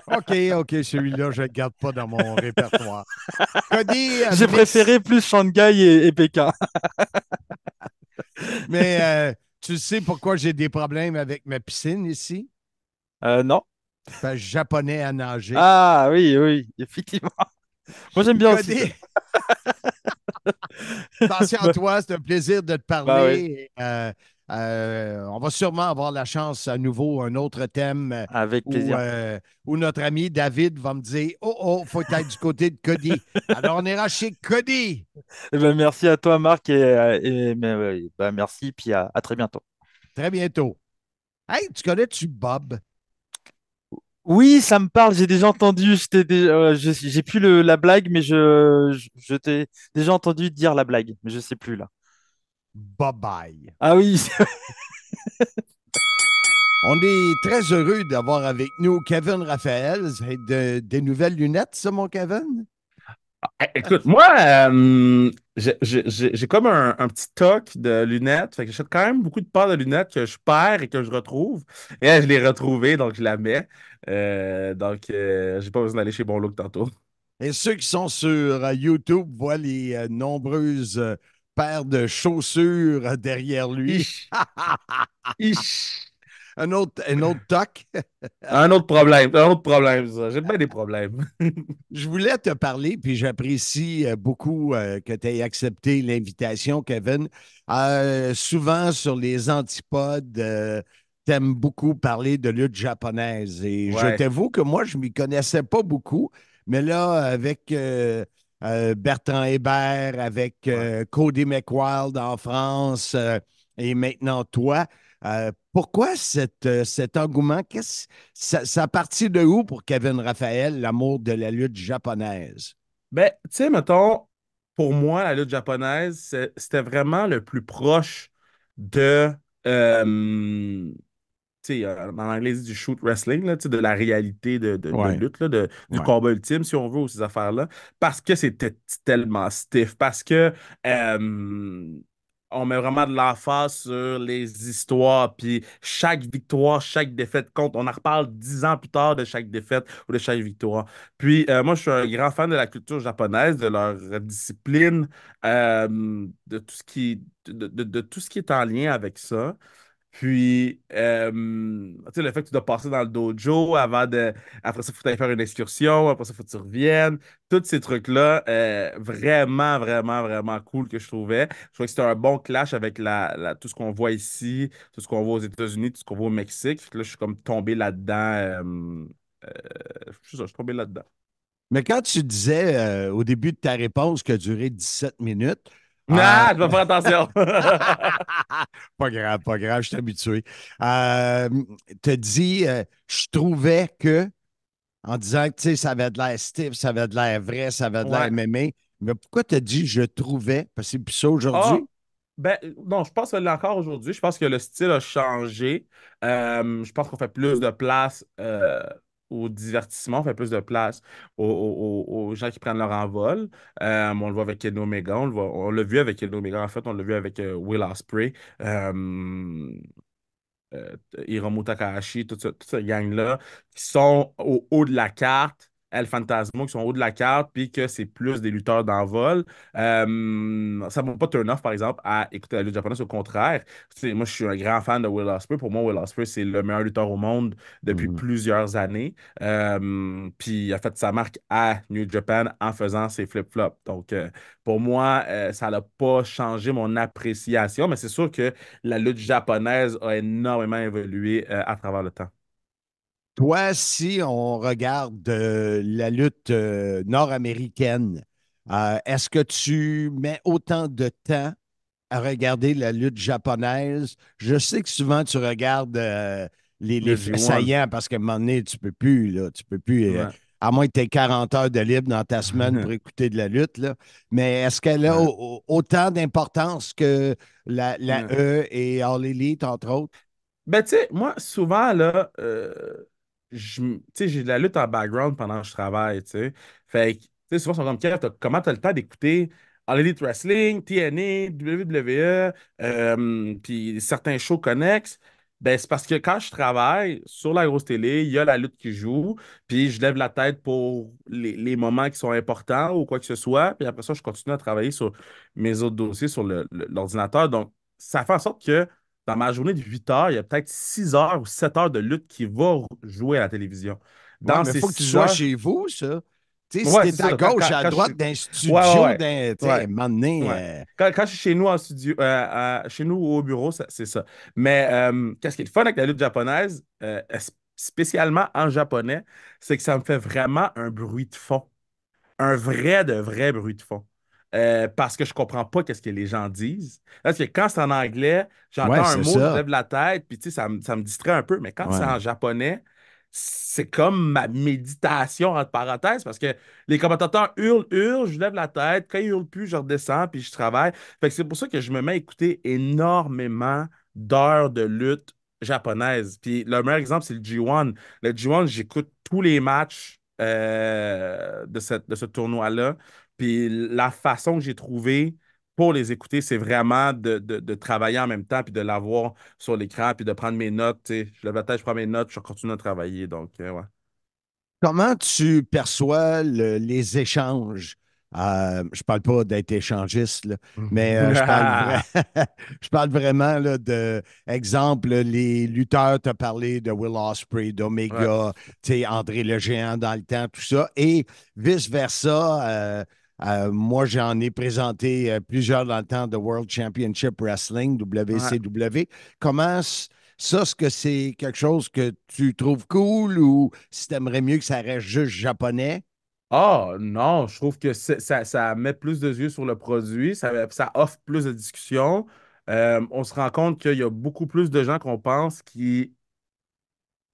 Speaker 4: OK, OK, celui-là, je ne le garde pas dans mon répertoire. Cody.
Speaker 7: J'ai préféré plus Shanghai et, Pékin.
Speaker 4: Mais euh, tu sais pourquoi j'ai des problèmes avec ma piscine ici?
Speaker 7: Euh, non.
Speaker 4: Parce japonais à nager.
Speaker 7: Ah oui, oui, effectivement. Moi, j'aime bien aussi.
Speaker 4: Attention à toi, c'est un plaisir de te parler. Bah euh, euh, on va sûrement avoir la chance à nouveau, un autre thème. Euh,
Speaker 7: Avec plaisir.
Speaker 4: Où, notre ami David va me dire Oh, oh, faut être du côté de Cody. Alors, on ira chez Cody.
Speaker 7: Eh ben, merci à toi, Marc. Et, ben, merci, puis à, très bientôt.
Speaker 4: Très bientôt. Hey, tu connais-tu Bob?
Speaker 7: Oui, ça me parle, j'ai déjà entendu, euh, j'ai plus la blague, mais je, je, t'ai déjà entendu dire la blague, mais je sais plus là.
Speaker 4: Bye bye.
Speaker 7: Ah oui.
Speaker 4: On est très heureux d'avoir avec nous Kevin Raphaël. des nouvelles lunettes, ça, mon Kevin?
Speaker 8: Ah, écoute, moi, euh, j'ai comme un, petit toc de lunettes. Fait que j'achète quand même beaucoup de paires de lunettes que je perds et que je retrouve. Et là, je l'ai retrouvée, donc je la mets. Euh, donc, euh, j'ai pas besoin d'aller chez Bon Look tantôt.
Speaker 4: Et ceux qui sont sur YouTube voient les nombreuses paires de chaussures derrière lui. Un autre, un autre toc?
Speaker 8: un autre problème. Un autre problème, ça. J'ai bien des problèmes.
Speaker 4: je voulais te parler, puis j'apprécie euh, beaucoup euh, que tu aies accepté l'invitation, Kevin. Euh, souvent, sur les antipodes, tu aimes beaucoup parler de lutte japonaise. Et je t'avoue que moi, je ne m'y connaissais pas beaucoup. Mais là, avec Bertrand Hébert, avec Cody McWild en France et maintenant toi, euh, pourquoi euh, cet engouement? Ça, ça a parti de où pour Kevin Raphaël, l'amour de la lutte japonaise?
Speaker 8: Ben, tu sais, mettons, pour moi, la lutte japonaise, c'était vraiment le plus proche de. Euh, en anglais, du shoot wrestling, là, de la réalité de, de, lutte, de, du combat ultime, si on veut, ou ces affaires-là, parce que c'était tellement stiff, parce que on met vraiment de l'emphase sur les histoires, puis chaque victoire, chaque défaite compte. On en reparle dix ans plus tard de chaque défaite ou de chaque victoire. Puis euh, moi, je suis un grand fan de la culture japonaise, de leur discipline, euh, de, tout ce qui, de, tout ce qui est en lien avec ça. Puis, euh, tu le fait que tu dois passer dans le dojo avant de. Après ça, il faut aller faire une excursion. Après ça, il faut que tu reviennes. Tous ces trucs-là, euh, vraiment, vraiment, vraiment cool que je trouvais. Je trouvais que c'était un bon clash avec la, tout ce qu'on voit ici, tout ce qu'on voit aux États-Unis, tout ce qu'on voit au Mexique. là, je suis comme tombé là-dedans. Euh, je suis tombé là-dedans.
Speaker 4: Mais quand tu disais au début de ta réponse que duré 17 minutes,
Speaker 8: ah, je vais faire attention.
Speaker 4: pas grave, pas grave, je suis habitué. Euh, te dit, euh, je trouvais que, en disant que ça avait de l'air stiff, ça avait de l'air vrai, ça avait de l'air MMA, mais pourquoi tu as dit je trouvais? Parce que c'est ça aujourd'hui.
Speaker 8: Ah, ben, non, je pense que l'encore encore aujourd'hui. Je pense que le style a changé. Euh, je pense qu'on fait plus de place euh, au divertissement, on fait plus de place aux, gens qui prennent leur envol. Euh, on le voit avec Kenny Omega, on l'a vu avec Kenny Omega, en fait, on l'a vu avec euh, Will Ospreay, euh, Hiromu Takahashi, toute, cette gang-là, qui sont au haut de la carte El Fantasmo qui sont en haut de la carte, puis que c'est plus des lutteurs d'envol. Euh, ça ne va pas turn off, par exemple, à écouter la lutte japonaise. Au contraire, moi, je suis un grand fan de Will Ospreay. Pour moi, Will Ospreay, c'est le meilleur lutteur au monde depuis mm-hmm. plusieurs années. Euh, puis, il a fait sa marque à New Japan en faisant ses flip-flops. Donc, euh, pour moi, ça n'a pas changé mon appréciation, mais c'est sûr que la lutte japonaise a énormément évolué à travers le temps.
Speaker 4: Toi, si on regarde euh, la lutte euh, nord-américaine, euh, est-ce que tu mets autant de temps à regarder la lutte japonaise? Je sais que souvent tu regardes les, les saillants parce qu'à un moment donné, tu ne peux plus, là, tu peux plus à moins que tu aies 40 heures de libre dans ta semaine pour écouter de la lutte. Là. Mais est-ce qu'elle a autant d'importance que la, la E et All Elite, entre autres?
Speaker 8: Ben, tu sais, moi, souvent, là, euh, j'ai de la lutte en background pendant que je travaille, tu sais. Fait que, tu souvent, ils sont comme, comment tu as le temps d'écouter All Elite Wrestling, TNA, WWE, euh, puis certains shows connexes? Ben, c'est parce que quand je travaille sur la grosse télé, il y a la lutte qui joue, puis je lève la tête pour les, moments qui sont importants ou quoi que ce soit, puis après ça, je continue à travailler sur mes autres dossiers sur l'ordinateur. Donc, ça fait en sorte que dans ma journée de 8 heures, il y a peut-être 6 heures ou 7 heures de lutte qui va jouer à la télivision.
Speaker 4: Dans il faut que tu sois chez vous, ça. Tu sais, si t'es à gauche, à droite d'un studio, d'un.
Speaker 8: Euh, quand, quand, je suis chez nous en studio, euh, chez nous au bureau, c'est ça. Mais euh, qu'est-ce qui est le fun avec la lutte japonaise, spécialement en japonais, c'est que ça me fait vraiment un bruit de fond. Un vrai de vrai bruit de fond. Parce que je comprends pas qu'est-ce que les gens disent. Parce que quand c'est en anglais, j'entends un mot, je lève la tête, puis tu sais, ça, ça, me distrait un peu. Mais quand c'est en japonais, c'est comme ma méditation, entre parenthèses, parce que les commentateurs hurlent, hurlent, je lève la tête. Quand ils hurlent plus, je redescends, puis je travaille. Fait que c'est pour ça que je me mets à écouter énormément d'heures de lutte japonaise. Puis le meilleur exemple, c'est le G1. Le G1, j'écoute tous les matchs euh, de, cette, de ce tournoi-là. Puis la façon que j'ai trouvé pour les écouter, c'est vraiment de, travailler en même temps, puis de l'avoir sur l'écran, puis de prendre mes notes. Je la tête, je prends mes notes, je continue à travailler. Donc, euh, ouais.
Speaker 4: Comment tu perçois les échanges? Euh, je ne parle pas d'être échangiste, mais euh, je, parle vraiment de, exemple, les lutteurs, tu as parlé de Will Osprey, d'Omega, André le Géant dans le temps, tout ça, et vice-versa. Euh, moi, j'en ai présenté euh, plusieurs dans le temps de World Championship Wrestling, WCW. Comment ça, est-ce que c'est quelque chose que tu trouves cool ou si tu aimerais mieux que ça reste juste japonais?
Speaker 8: Ah non, je trouve que ça, met plus de yeux sur le produit, ça, offre plus de discussions. Euh, on se rend compte qu'il y a beaucoup plus de gens qu'on pense qui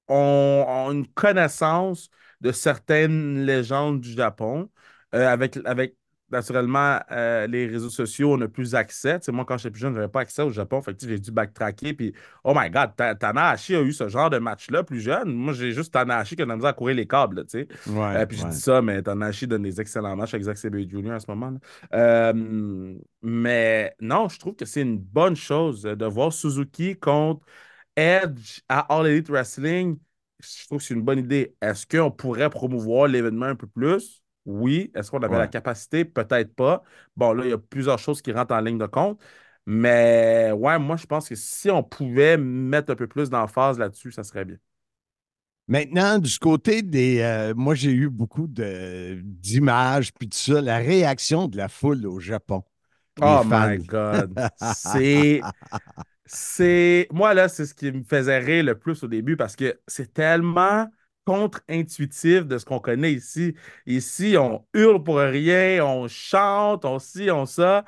Speaker 8: ont, une connaissance de certaines légendes du Japon. Avec, avec naturellement, euh, les réseaux sociaux, on a plus accès. moi, quand j'étais plus jeune, je n'avais pas accès au Japon. Fait j'ai dû backtracker. Puis, oh my God, Tanahashi a eu ce genre de match-là plus jeune. Moi, j'ai juste Tanahashi qui a de à courir les câbles. tu sais. Euh, puis, je dis ça, mais Tanahashi donne des excellents matchs avec Zack Sabre Jr. en ce moment. Euh, mais non, je trouve que c'est une bonne chose de voir Suzuki contre Edge à All Elite Wrestling. Je trouve que c'est une bonne idée. Est-ce qu'on pourrait promouvoir l'événement un peu plus? Oui. Est-ce qu'on avait la capacité? Peut-être pas. Bon, là, il y a plusieurs choses qui rentrent en ligne de compte. Mais ouais, moi, je pense que si on pouvait mettre un peu plus d'emphase là-dessus, ça serait bien.
Speaker 4: Maintenant, du côté des. Euh, moi, j'ai eu beaucoup d'images, puis tout ça, la réaction de la foule au Japon.
Speaker 8: Oh my God. C'est. C'est. Moi, là, c'est ce qui me faisait rire le plus au début parce que c'est tellement contre-intuitif de ce qu'on connaît ici. Ici, on hurle pour rien, on chante, on ci, on ça.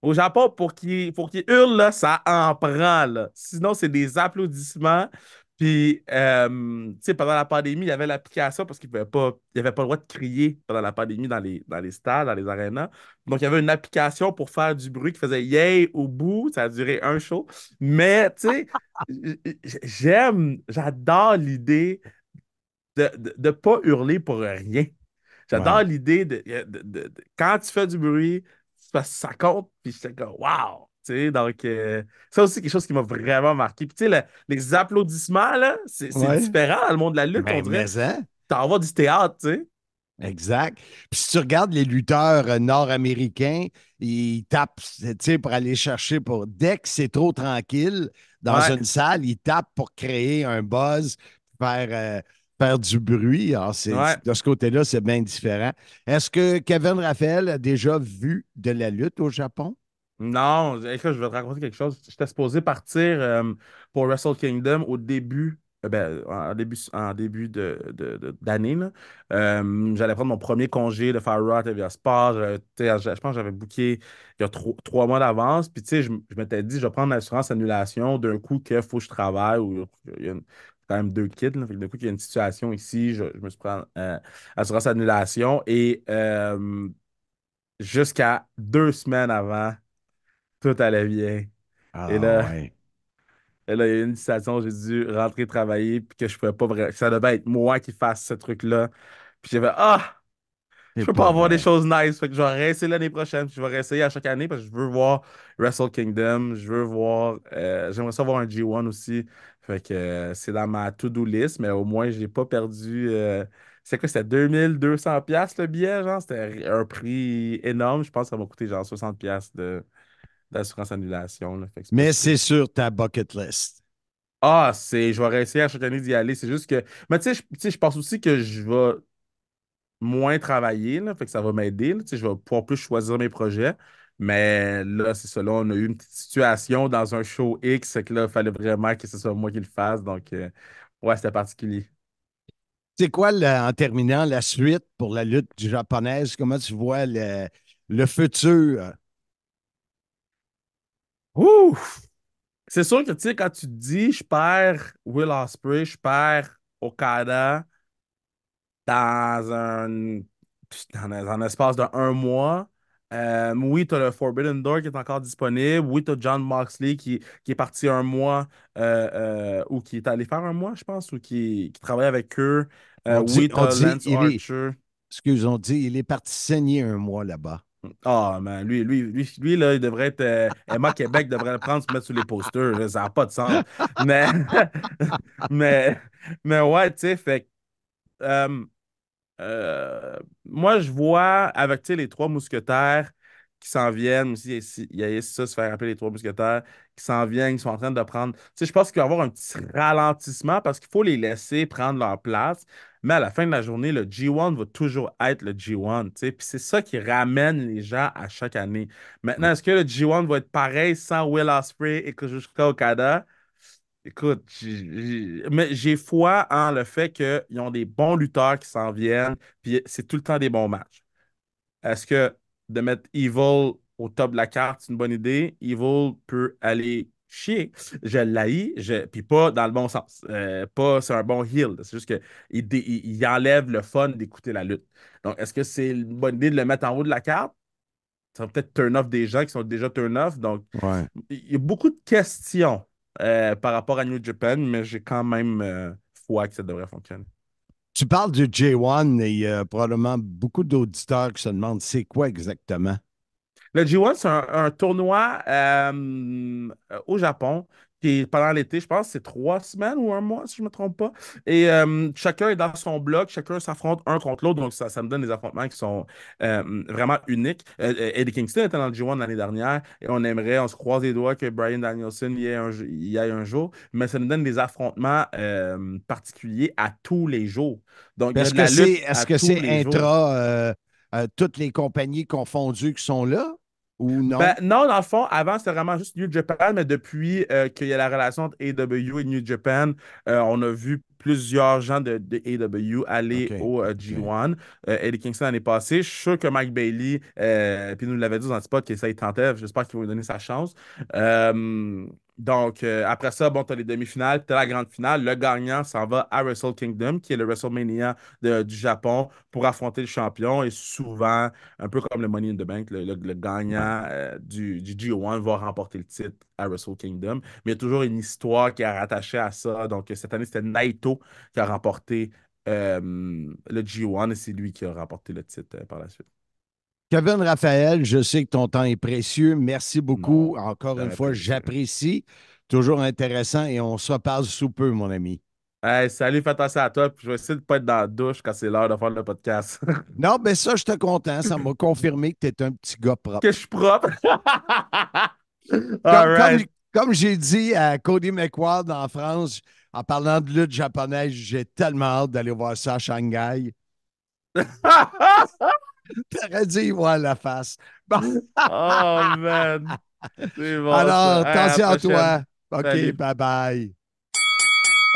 Speaker 8: Au Japon, pour qu'il hurle, là, ça en prend. Sinon, c'est des applaudissements. Puis, euh, tu sais, pendant la pandémie, il y avait l'application parce qu'il n'y avait, pas, avait pas le droit de crier pendant la pandémie dans les, dans les stades, dans les arénas. Donc, il y avait une application pour faire du bruit qui faisait yay au bout. Ça a duré un show. Mais, tu sais, j'aime, j'adore l'idée de ne pas hurler pour rien. J'adore l'idée de, quand tu fais du bruit, ça compte, puis je comme wow! donc, euh, ça aussi, quelque chose qui m'a vraiment marqué. Puis, tu sais, les applaudissements, là, c'est différent dans le monde de la lutte, ben, on dirait. Hein? T'en du théâtre, tu sais.
Speaker 4: Exact. Puis si tu regardes les lutteurs euh, nord-américains, ils tapent, tu sais, pour aller chercher pour. Dès que c'est trop tranquille dans une salle, ils tapent pour créer un buzz, faire. Euh, faire du bruit. Alors, De ce côté-là, c'est bien différent. Est-ce que Kevin Raphaël a déjà vu de la lutte au Japon?
Speaker 8: Non, écoute, je vais te raconter quelque chose. J'étais supposé partir euh, pour Wrestle Kingdom au début, euh, ben, en début, en début d'année. De, euh, J'allais prendre mon premier congé de faire Raw Sport. je pense que j'avais booké il y a trois, mois d'avance. Puis, tu sais, je, m'étais dit, je vais prendre l'assurance annulation d'un coup qu'il faut que je travaille ou il y a une quand même deux kids. Là. Fait que d'un coup, il y a une situation ici, je, je me suis pris euh, assurance annulation et euh, jusqu'à deux semaines avant, tout allait bien.
Speaker 4: Ah,
Speaker 8: Et là,
Speaker 4: ouais.
Speaker 8: et là, il y a une situation où j'ai dû rentrer travailler puis que je pouvais pas vraiment. Ça devait être moi qui fasse ce truc-là. Puis j'avais Ah! Je peux pas avoir des choses nice. Fait que je vais réessayer l'année prochaine. puis Je vais réessayer à chaque année parce que je veux voir Wrestle Kingdom. Je veux voir. euh, j'aimerais ça voir un G1 aussi. Fait que euh, c'est dans ma to-do list, mais au moins, je n'ai pas perdu. euh, c'est quoi? C'était 2200$ piastres, le billet, genre? C'était un prix énorme. Je pense que ça m'a coûté genre 60$ piastres de, d'assurance annulation. là. Fait que c'est pas
Speaker 4: Mais c'est sur ta bucket list.
Speaker 8: ah, c'est, je vais réessayer à chaque année d'y aller. C'est juste que. Mais tu sais, je- pense aussi que je vais moins travailler, là, fait que ça va m'aider. je vais pouvoir plus choisir mes projets. Mais là, c'est ça. Là, on a eu une petite situation dans un show X, c'est que là, il fallait vraiment que ce soit moi qui le fasse. Donc, euh, ouais, c'était particulier.
Speaker 4: C'est quoi, en terminant, la suite pour la lutte japonaise? Comment tu vois le, le futur?
Speaker 8: Ouf! C'est sûr que, tu sais, quand tu te dis, je perds Will Ospreay, je perds Okada dans un, dans un, un espace de un mois. Euh, oui, tu as le Forbidden Door qui est encore disponible. Oui, tu as John Moxley qui, qui est parti un mois euh, euh, ou qui est allé faire un mois, je pense, ou qui, qui travaille avec eux.
Speaker 4: Dit-
Speaker 8: oui, tu as
Speaker 4: dit
Speaker 8: Lance
Speaker 4: il est-
Speaker 8: Archer.
Speaker 4: Excuse, on dit, il est parti saigner un mois là-bas.
Speaker 8: Ah, man, lui, lui, lui, lui, là, il devrait être. Emma Québec devrait le prendre, se mettre sur les posters. ça n'a pas de sens. Mais, mais, mais ouais, tu sais, fait euh, moi, je vois avec les trois mousquetaires qui s'en viennent, aussi, il y a ça, se faire appeler les trois mousquetaires, qui s'en viennent, qui sont en train de prendre. Tu sais, je pense qu'il va y avoir un petit ralentissement parce qu'il faut les laisser prendre leur place. Mais à la fin de la journée, le G1 va toujours être le G1. tu sais. Puis c'est ça qui ramène les gens à chaque année. Maintenant, est-ce que le G1 va être pareil sans Will Ospreay et Kazuchika Okada? Écoute, j'ai- j'ai- mais j'ai foi en le fait qu'ils ont des bons lutteurs qui s'en viennent, puis c'est tout le temps des bons matchs. Est-ce que de mettre Evil au top de la carte, c'est une bonne idée? Evil peut aller chier. Je l'haïs, je... puis pas dans le bon sens. Euh, pas c'est un bon heel. C'est juste qu'il il, il enlève le fun d'écouter la lutte. Donc, est-ce que c'est une bonne idée de le mettre en haut de la carte? Ça va peut-être turn off des gens qui sont déjà turn off. Donc,
Speaker 4: Ouais.
Speaker 8: il y a beaucoup de questions euh, par rapport à New Japan, mais j'ai quand même euh, foi que ça devrait fonctionner.
Speaker 4: Tu parles du J1 et il y a probablement beaucoup d'auditeurs qui se demandent c'est quoi exactement?
Speaker 8: Le G1, c'est un, un tournoi euh, euh, au Japon qui est pendant l'été, je pense, c'est trois semaines ou un mois, si je ne me trompe pas. Et euh, chacun est dans son bloc, chacun s'affronte un contre l'autre, donc ça, ça me donne des affrontements qui sont euh, vraiment uniques. Euh, Eddie Kingston était dans le G1 l'année dernière et on aimerait, on se croise les doigts que Brian Danielson y ait un, y aille un jour, mais ça nous donne des affrontements particuliers à tous les jours. Donc,
Speaker 4: Est-ce que c'est intra toutes les compagnies confondues qui sont là? Ou non?
Speaker 8: Ben, non, dans le fond, avant, c'était vraiment juste New Japan, mais depuis euh, qu'il y a la relation entre AW et New Japan, euh, on a vu plusieurs gens de, de AW aller au euh, G1. Euh, Eddie Kingston l'année passée. Je suis sûr que Mike Bailey, puis nous l'avait dit aux antipodes que ça il tentait. J'espère qu'il va lui donner sa chance. Euh, donc, euh, après ça, bon, tu as les demi-finales, tu as la grande finale. Le gagnant s'en va à Wrestle Kingdom, qui est le WrestleMania de- du Japon, pour affronter le champion. Et souvent, un peu comme le Money in the Bank, le, le- le gagnant euh, du, du G1 va remporter le titre à Wrestle Kingdom. Mais il y a toujours une histoire qui est rattachée à ça. Donc, cette année, c'était Naito qui a remporté euh, le G1 et c'est lui qui a remporté le titre euh, par la suite.
Speaker 4: Kevin Raphaël, je sais que ton temps est précieux. Merci beaucoup.
Speaker 8: Non,
Speaker 4: Encore une fois, j'apprécie. Toujours intéressant et on se reparle sous peu, mon ami.
Speaker 8: Hey, salut, fais attention à toi. Puis je vais essayer de ne pas être dans la douche quand c'est l'heure de faire le podcast.
Speaker 4: Non, mais ça, je suis content. Ça m'a confirmé que tu es un petit gars propre.
Speaker 8: que je suis propre?
Speaker 4: Comme,
Speaker 8: All right.
Speaker 4: comme- comme j'ai dit à Cody McWard en France, en parlant de lutte japonaise, j'ai tellement hâte d'aller voir ça à Shanghai. T'aurais dû y voir la face. Bon,
Speaker 8: oh, man. C'est bon.
Speaker 4: alors,
Speaker 8: ça. À
Speaker 4: attention à toi. OK,
Speaker 8: Salut.
Speaker 4: bye-bye.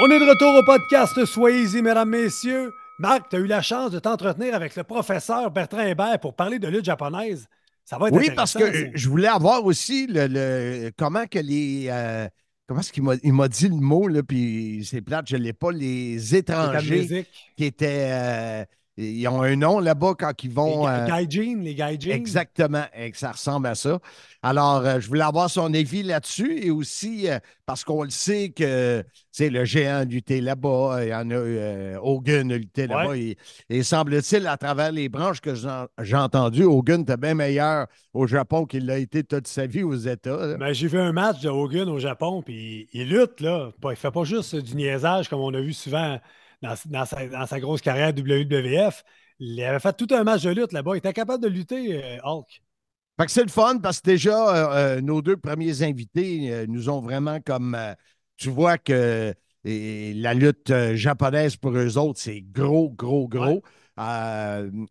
Speaker 3: On est de retour au podcast Soyez-y, mesdames, messieurs. Marc, tu as eu la chance de t'entretenir avec le professeur Bertrand Hébert pour parler de lutte japonaise. Ça va être
Speaker 4: Oui, parce que
Speaker 3: ça.
Speaker 4: je voulais avoir aussi le, le- comment que les euh, comment est-ce qu'il m'a, il m'a dit le mot, là, puis c'est plate, je ne l'ai pas, les étrangers qui étaient. euh, ils ont un nom là-bas quand ils
Speaker 3: Les
Speaker 4: vont.
Speaker 3: ga-
Speaker 4: euh,
Speaker 3: gaijin, les gaijin.
Speaker 4: Exactement, que ça ressemble à ça. Alors, euh, je voulais avoir son avis là-dessus et aussi euh, parce qu'on le sait que c'est le géant lutté là-bas, il y en a euh, Hogan a lutté là-bas.
Speaker 3: Ouais.
Speaker 4: Et, et semble-t-il, à travers les branches que j'ai entendues, Hogan était bien meilleur au Japon qu'il l'a été toute sa vie aux États.
Speaker 3: Ben, j'ai vu un match de Hogan au Japon, puis il, il lutte, là. Il fait pas juste du niaisage comme on a vu souvent dans, dans sa, dans sa grosse carrière WWF. Il avait fait tout un match de lutte là-bas. Il était capable de lutter, euh, Hulk.
Speaker 4: Fait que c'est le fun parce que déjà, euh, euh, nos deux premiers invités euh, nous ont vraiment comme. euh, tu vois que la lutte japonaise pour eux autres, c'est gros, gros, gros.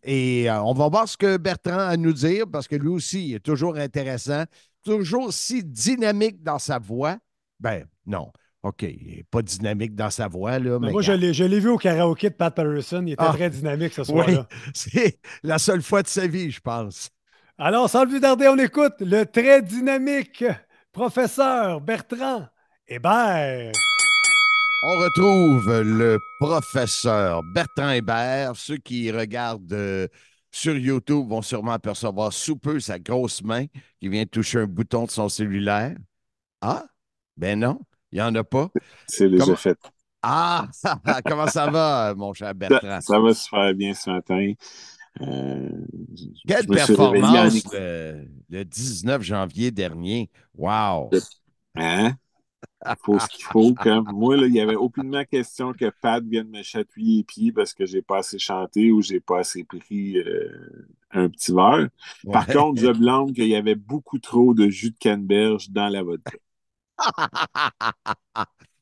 Speaker 4: Et on va voir ce que Bertrand a à nous dire parce que lui aussi, il est toujours intéressant, toujours si dynamique dans sa voix. Ben, non. OK, il n'est pas dynamique dans sa voix, là.
Speaker 3: Mais
Speaker 4: mais
Speaker 3: moi, je l'ai je l'ai vu au karaoké de Pat Patterson. Il était
Speaker 4: Ah.
Speaker 3: très dynamique ce
Speaker 4: Oui,
Speaker 3: soir-là.
Speaker 4: c'est la seule fois de sa vie, je pense.
Speaker 3: Alors, sans plus tarder, on écoute le très dynamique professeur Bertrand Hébert.
Speaker 4: On retrouve le professeur Bertrand Hébert. Ceux qui regardent euh, sur YouTube vont sûrement apercevoir sous peu sa grosse main qui vient toucher un bouton de son cellulaire. Ah, ben non, il n'y en a pas?
Speaker 9: C'est
Speaker 4: Comment-
Speaker 9: effets.
Speaker 4: Ah, comment ça va, mon cher
Speaker 9: Ça,
Speaker 4: Bertrand?
Speaker 9: ça va super bien ce matin. Euh,
Speaker 4: Quelle performance
Speaker 9: écoutant-
Speaker 4: le, le 19 janvier dernier. Wow!
Speaker 9: Hein? Il faut ce qu'il faut. Moi, là, il n'y avait aucunement question que Pat vienne me chatouiller les pieds parce que j'ai pas assez chanté ou j'ai pas assez pris euh, un petit verre. Par
Speaker 4: Ouais.
Speaker 9: contre, je blâme qu'il y avait beaucoup trop de jus de canneberge dans la vodka.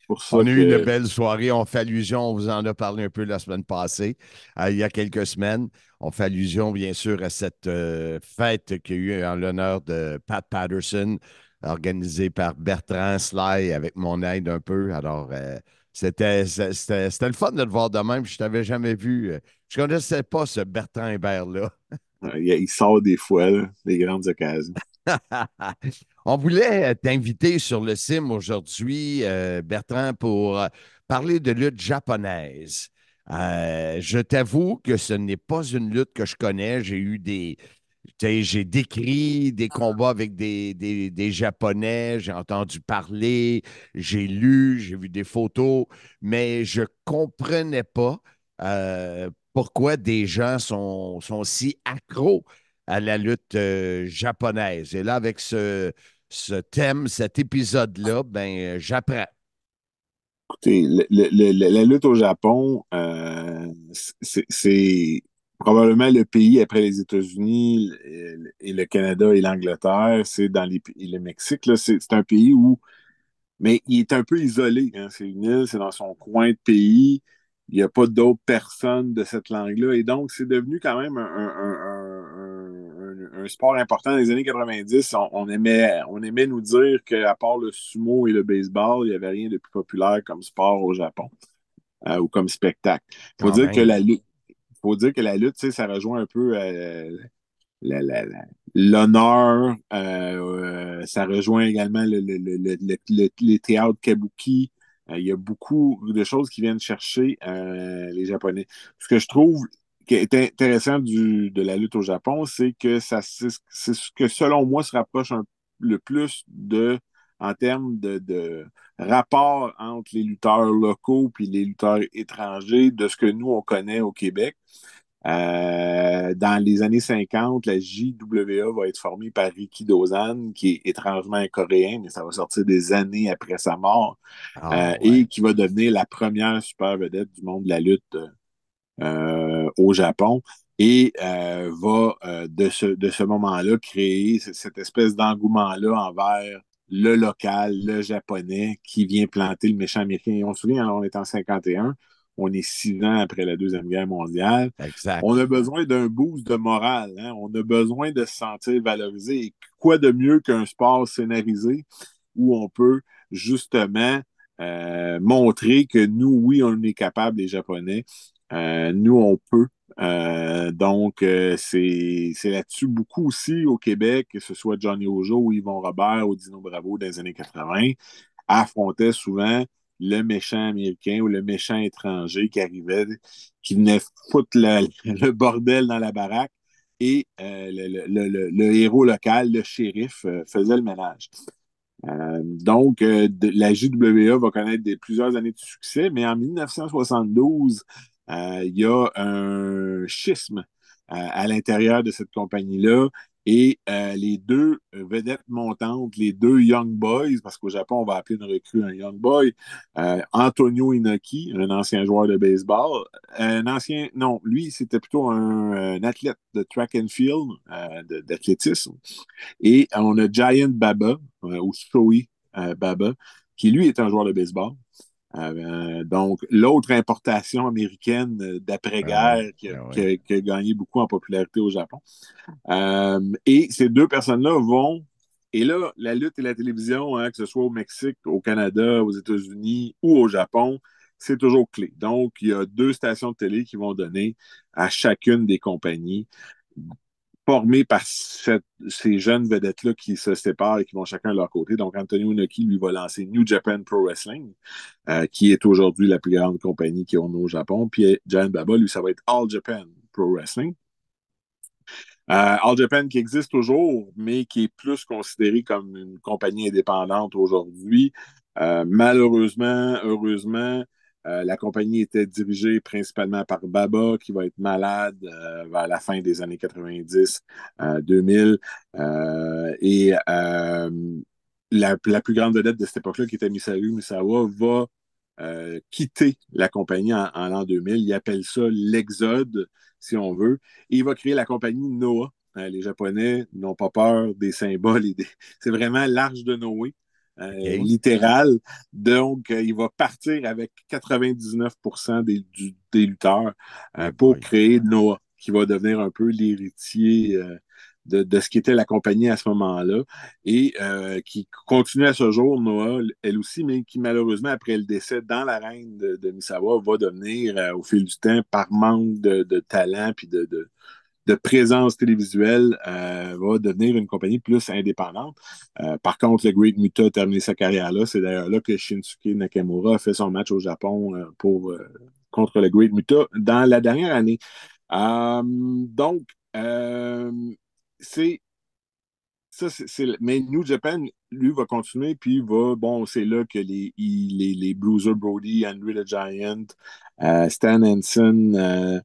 Speaker 9: Pour ça
Speaker 4: On a eu
Speaker 9: que-
Speaker 4: une belle soirée. On fait allusion, on vous en a parlé un peu la semaine passée, euh, il y a quelques semaines. On fait allusion, bien sûr, à cette euh, fête qu'il y a eu en l'honneur de Pat Patterson, organisée par Bertrand Sly avec mon aide un peu. Alors, euh, c'était c'était- c'était le fun de le voir de même. Je ne t'avais jamais vu. Je ne connaissais pas ce Bertrand Hébert-là.
Speaker 9: il, il sort des fois, là, des grandes occasions.
Speaker 4: On voulait t'inviter sur le CIM aujourd'hui, euh, Bertrand, pour euh, parler de lutte japonaise. Euh, je t'avoue que ce n'est pas une lutte que je connais. J'ai eu des. J'ai décrit des combats avec des, des- des Japonais, j'ai entendu parler, j'ai lu, j'ai vu des photos, mais je ne comprenais pas euh, pourquoi des gens sont, sont si accros à la lutte euh, japonaise. Et là, avec ce, ce thème, cet épisode-là, ben, euh, j'apprends.
Speaker 9: Écoutez, le- le- le- la lutte au Japon, euh, c'est probablement le pays après les États-Unis et le Canada et l'Angleterre, c'est dans les, et le Mexique, c'est un pays où, mais il est un peu isolé. hein. C'est une île, c'est dans son coin de pays. Il n'y a pas d'autres personnes de cette langue-là. Et donc, c'est devenu quand même un, un- un- un- sport important dans les années 90. On, on aimait, on aimait nous dire qu'à part le sumo et le baseball, il n'y avait rien de plus populaire comme sport au Japon euh, ou comme spectacle. Il faut
Speaker 4: Quand
Speaker 9: dire
Speaker 4: même.
Speaker 9: que la lutte, faut dire que la lutte, ça rejoint un peu euh, l'honneur. euh, ça rejoint également le, le- le- le- le- le- les théâtres kabuki. Il y a beaucoup de choses qui viennent chercher les Japonais. Ce que je trouve qui est intéressant du, de la lutte au Japon, c'est que ça, c'est ce que, selon moi, se rapproche un- le plus de, en termes de, de rapport entre les lutteurs locaux puis les lutteurs étrangers de ce que nous, on connaît au Québec. Euh, dans les années 50, la JWA va être formée par Riki Dozan, qui est étrangement un coréen, mais ça va sortir des années après sa mort,
Speaker 4: Ah,
Speaker 9: euh, et qui va devenir la première super vedette du monde de la lutte euh, au Japon et euh, va euh, de ce, de ce moment-là créer cette espèce d'engouement-là envers le local, le japonais qui vient planter le méchant américain. Et on se souvient, hein, on est en 51, on est six ans après la Deuxième Guerre mondiale.
Speaker 4: Exact.
Speaker 9: On a besoin d'un boost de morale. hein. On a besoin de se sentir valorisé. Et quoi de mieux qu'un sport scénarisé où on peut justement euh, montrer que nous, oui, on est capable, les Japonais. Euh, nous, on peut. Euh, donc, euh, c'est là-dessus beaucoup aussi au Québec, que ce soit Johnny Ojo ou Yvon Robert ou Dino Bravo dans les années 80. affrontaient souvent le méchant américain ou le méchant étranger qui arrivait, qui venait foutre le, bordel dans la baraque et le, héros local, le shérif, faisait le ménage. Donc, la JWA va connaître plusieurs années de succès, mais en 1972, euh, il y a un schisme à l'intérieur de cette compagnie-là et euh, les deux vedettes montantes, les deux Young Boys, parce qu'au Japon, on va appeler une recrue un Young Boy, euh, Antonio Inoki, un ancien joueur de baseball, un ancien, non, lui, c'était plutôt un, athlète de track and field, euh, d'athlétisme. Et on a Giant Baba, euh, ou Shoei euh, Baba, qui lui est un joueur de baseball. Euh, donc, l'autre importation américaine euh, d'après-guerre ah, qui, ah qui, qui, a gagné beaucoup en popularité au Japon. Euh, et ces deux personnes-là vont. Et là, la lutte et la télévision, hein, que ce soit au Mexique, au Canada, aux États-Unis ou au Japon, c'est toujours clé. Donc, il y a deux stations de télé qui vont donner à chacune des compagnies formés par ces jeunes vedettes-là qui se séparent et qui vont chacun de leur côté. Donc, Antonio Inoki, lui, va lancer New Japan Pro Wrestling, euh, qui est aujourd'hui la plus grande compagnie qui on a au Japon. Puis, Giant Baba, lui, ça va être All Japan Pro Wrestling. Euh, All Japan qui existe toujours, mais qui est plus considéré comme une compagnie indépendante aujourd'hui. Euh, malheureusement, heureusement, euh, la compagnie était dirigée principalement par Baba, qui va être malade euh, vers la fin des années 90, euh, 2000. Et la, plus grande vedette de cette époque-là, qui était Misaru Misawa, va quitter la compagnie en, l'an 2000. Il appelle ça l'exode, si on veut. Et il va créer la compagnie Noah. les Japonais n'ont pas peur des symboles. C'est vraiment l'arche de Noé. Euh, okay. littéral. Donc, euh, il va partir avec 99% des, du, des lutteurs euh, pour oui. créer Noah, qui va devenir un peu l'héritier de, de, ce qu'était la compagnie à ce moment-là et qui continue à ce jour, Noah, elle aussi, mais qui malheureusement, après le décès dans l'arène de, de Misawa, va devenir au fil du temps, par manque de, de talent puis de, de présence télévisuelle euh, va devenir une compagnie plus indépendante. Euh, par contre, le Great Muta a terminé sa carrière là. C'est d'ailleurs là que Shinsuke Nakamura a fait son match au Japon euh, pour, contre le Great Muta dans la dernière année. donc, c'est ça, c'est, mais New Japan, lui, va continuer, puis va, bon, c'est là que les, les, les Bruiser Brody, Andrew the Giant, Stan Hansen,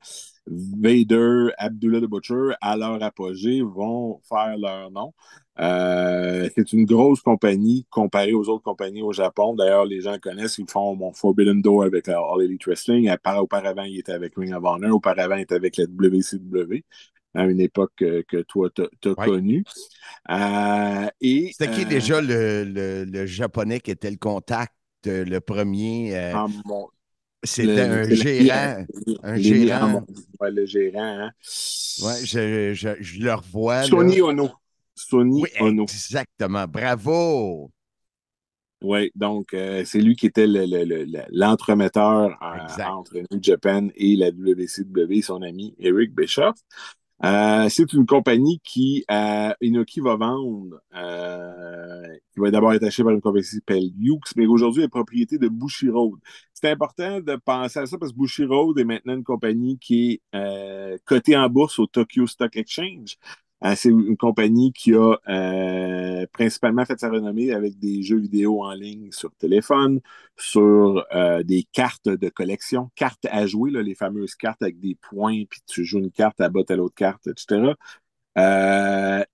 Speaker 9: Vader, Abdullah the Butcher, à leur apogée, vont faire leur nom. Euh, c'est une grosse compagnie comparée aux autres compagnies au Japon. D'ailleurs, les gens connaissent, ils font mon Forbidden Door avec la All Elite Wrestling. Auparavant, il était avec Ring of Honor. Auparavant, il était avec la WCW à une époque que, que toi, tu as, ouais. connue. Euh,
Speaker 4: C'était qui euh, déjà le, le, le, japonais qui était le contact, le premier? Euh,
Speaker 9: ah,
Speaker 4: C'était un gérant. Un gérant.
Speaker 9: Ouais, le gérant. Hein.
Speaker 4: Ouais, je, je, je, le revois.
Speaker 9: Sony là. Ono. Sony
Speaker 4: oui,
Speaker 9: Ono.
Speaker 4: Exactement. Bravo.
Speaker 9: Oui, donc euh, c'est lui qui était l'entremetteur le, le, entre New Japan et la WCW, son ami Eric Bischoff. Euh, c'est une compagnie qui, euh, Inoki va vendre, euh, qui va d'abord être achetée par une compagnie qui s'appelle Yux, mais aujourd'hui est propriété de Bushiroad. C'est important de penser à ça parce que Bushiroad est maintenant une compagnie qui est euh, cotée en bourse au Tokyo Stock Exchange. Euh, c'est une compagnie qui a euh, principalement fait sa renommée avec des jeux vidéo en ligne sur téléphone, sur euh, des cartes de collection, cartes à jouer, les fameuses cartes avec des points, puis tu joues une carte à bas à l'autre carte, etc.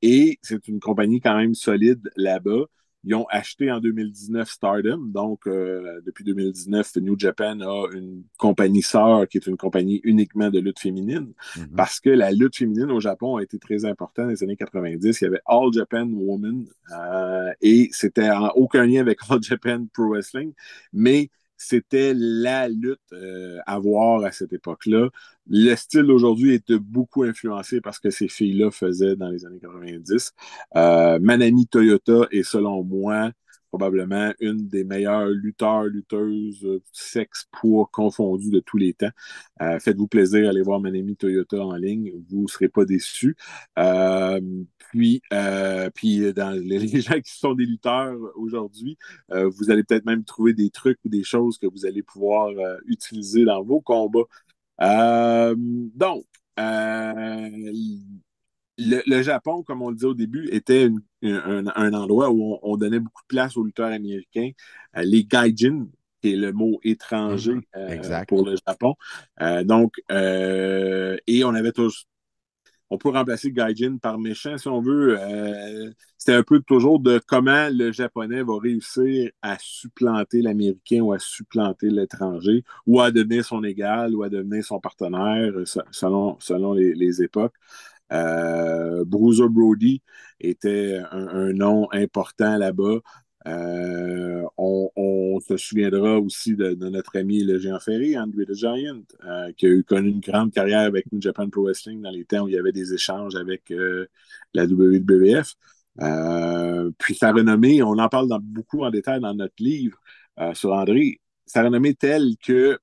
Speaker 9: Et c'est une compagnie quand même solide là-bas. Ils ont acheté en 2019 Stardom. Donc, euh, depuis 2019, New Japan a une compagnie sœur qui est une compagnie uniquement de lutte féminine. Mm-hmm. Parce que la lutte féminine au Japon a été très importante dans les années 90. Il y avait All Japan Women euh, et c'était en aucun lien avec All Japan Pro Wrestling. Mais c'était la lutte euh, à voir à cette époque-là. Le style d'aujourd'hui était beaucoup influencé par ce que ces filles-là faisaient dans les années 90. Euh, Manami Toyota est, selon moi, probablement une des meilleures lutteurs, lutteuses, euh, sexe, poids confondus de tous les temps. Euh, faites-vous plaisir, allez voir Manemi Toyota en ligne, vous ne serez pas déçus. Euh, puis, puis dans les, gens qui sont des lutteurs aujourd'hui, vous allez peut-être même trouver des trucs ou des choses que vous allez pouvoir utiliser dans vos combats. donc, le, Japon, comme on le disait au début, était un, endroit où on, donnait beaucoup de place aux lutteurs américains. Euh, les gaijin, qui est le mot étranger mhm. euh, pour le Japon. Euh, donc, et on avait tous. On peut remplacer gaijin par méchant si on veut. C'était un peu toujours de comment le japonais va réussir à supplanter l'américain ou à supplanter l'étranger ou à devenir son égal ou à devenir son partenaire selon, selon les époques. Euh, Bruiser Brody était un, nom important là-bas. Euh, on, se souviendra aussi de, notre ami le géant ferré, Andrew the Giant, euh, qui a eu connu une grande carrière avec New Japan Pro Wrestling dans les temps où il y avait des échanges avec la WWF. puis sa renommée, on en parle beaucoup en détail dans notre livre sur André, sa renommée telle que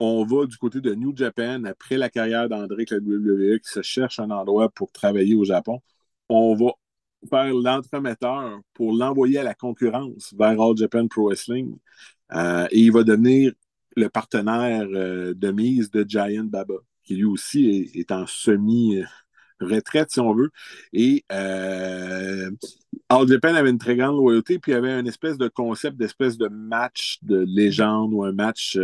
Speaker 9: on va du côté de New Japan après la carrière d'André avec WWE qui se cherche un endroit pour travailler au Japon. On va faire l'entremetteur pour l'envoyer à la concurrence vers All Japan Pro Wrestling. Euh, et il va devenir le partenaire euh, de mise de Giant Baba, qui lui aussi est, en semi-retraite, si on veut. Et euh, All Japan avait une très grande loyauté, puis il y avait une espèce de concept d'espèce de match de légende ou un match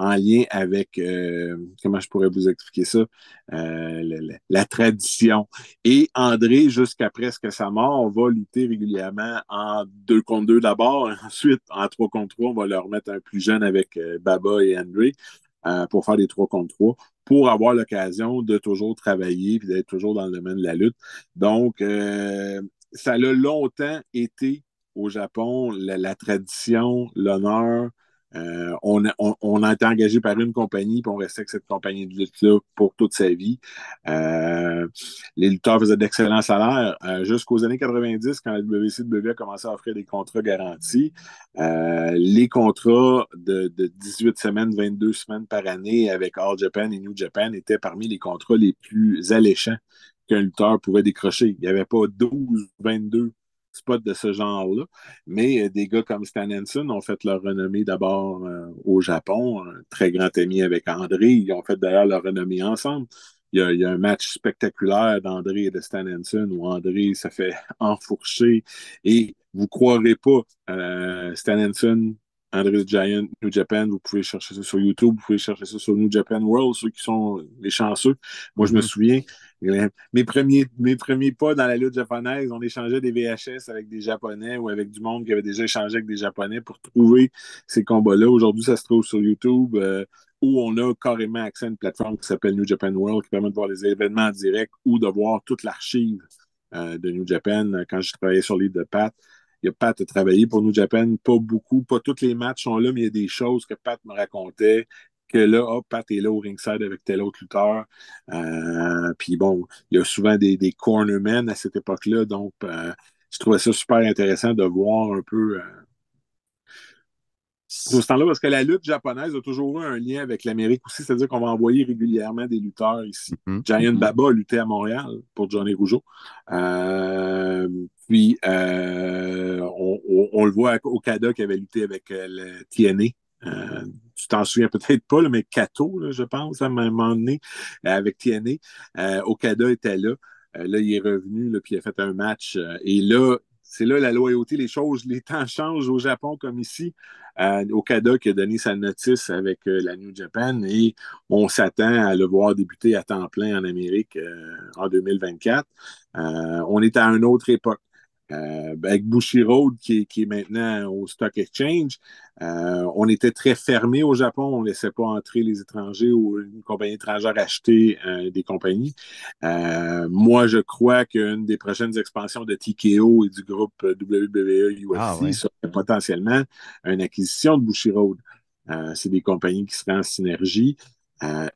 Speaker 9: en lien avec, euh, comment je pourrais vous expliquer ça, euh, la, tradition. Et André, jusqu'à presque sa mort, va lutter régulièrement en deux contre deux d'abord, ensuite en trois contre trois, on va leur mettre un plus jeune avec euh, Baba et André pour faire des trois contre trois, pour avoir l'occasion de toujours travailler et d'être toujours dans le domaine de la lutte. Donc, ça a longtemps été au Japon la tradition, l'honneur, euh, on, a été engagé par une compagnie, puis on restait avec cette compagnie de lutte-là pour toute sa vie. Euh, les lutteurs faisaient d'excellents salaires. Euh, jusqu'aux années 90, quand la WCW a commencé à offrir des contrats garantis, les contrats de, 18 semaines, 22 semaines par année avec All Japan et New Japan étaient parmi les contrats les plus alléchants qu'un lutteur pouvait décrocher. Il n'y avait pas 12, 22 spots de ce genre-là. Mais euh, des gars comme Stan Henson ont fait leur renommée d'abord euh, au Japon, un très grand ami avec André. Ils ont fait d'ailleurs leur renommée ensemble. Il y, a, un match spectaculaire d'André et de Stan Henson où André se fait enfourcher. Et vous ne croirez pas, euh, Stan Henson André Giant, New Japan, vous pouvez chercher ça sur YouTube, vous pouvez chercher ça sur New Japan World, ceux qui sont les chanceux. Moi, je me mm-hmm. souviens, euh, mes premiers, mes premiers pas dans la lutte japonaise, on échangeait des VHS avec des Japonais ou avec du monde qui avait déjà échangé avec des Japonais pour trouver ces combats-là. Aujourd'hui, ça se trouve sur YouTube euh, où on a carrément accès à une plateforme qui s'appelle New Japan World qui permet de voir les événements en direct ou de voir toute l'archive euh, de New Japan quand je travaillais sur l'île de Pat. Il y a Pat a travaillé pour New Japan, pas beaucoup, pas tous les matchs sont là, mais il y a des choses que Pat me racontait que là, hop, Pat est là au ringside avec tel autre lutteur. Euh, puis bon, il y a souvent des, des cornermen à cette époque-là, donc euh, je trouvais ça super intéressant de voir un peu euh, ce temps-là, parce que la lutte japonaise a toujours eu un lien avec l'Amérique aussi, c'est-à-dire qu'on va envoyer régulièrement des lutteurs ici. Mm-hmm. Giant Baba a lutté à Montréal pour Johnny Rougeau. Euh, puis, euh, on, le voit Okada qui avait lutté avec euh, le. Euh, tu t'en souviens peut-être pas, mais Kato, je pense, à un moment donné, avec TNA. Okada était là. là, il est revenu, puis il a fait un match. et là, c'est là la loyauté, les choses, les temps changent au Japon comme ici. Euh, Okada qui a donné sa notice avec euh, la New Japan et on s'attend à le voir débuter à temps plein en Amérique euh, en 2024. on est à une autre époque. Euh, ben, avec Bushiroad qui, qui, est maintenant au Stock Exchange, euh, on était très fermé au Japon. On ne laissait pas entrer les étrangers ou une compagnie étrangère acheter euh, des compagnies. moi, je crois qu'une des prochaines expansions de TKO et du groupe WWE UFC ah, serait potentiellement une acquisition de Bushiroad. C'est des compagnies qui seraient en synergie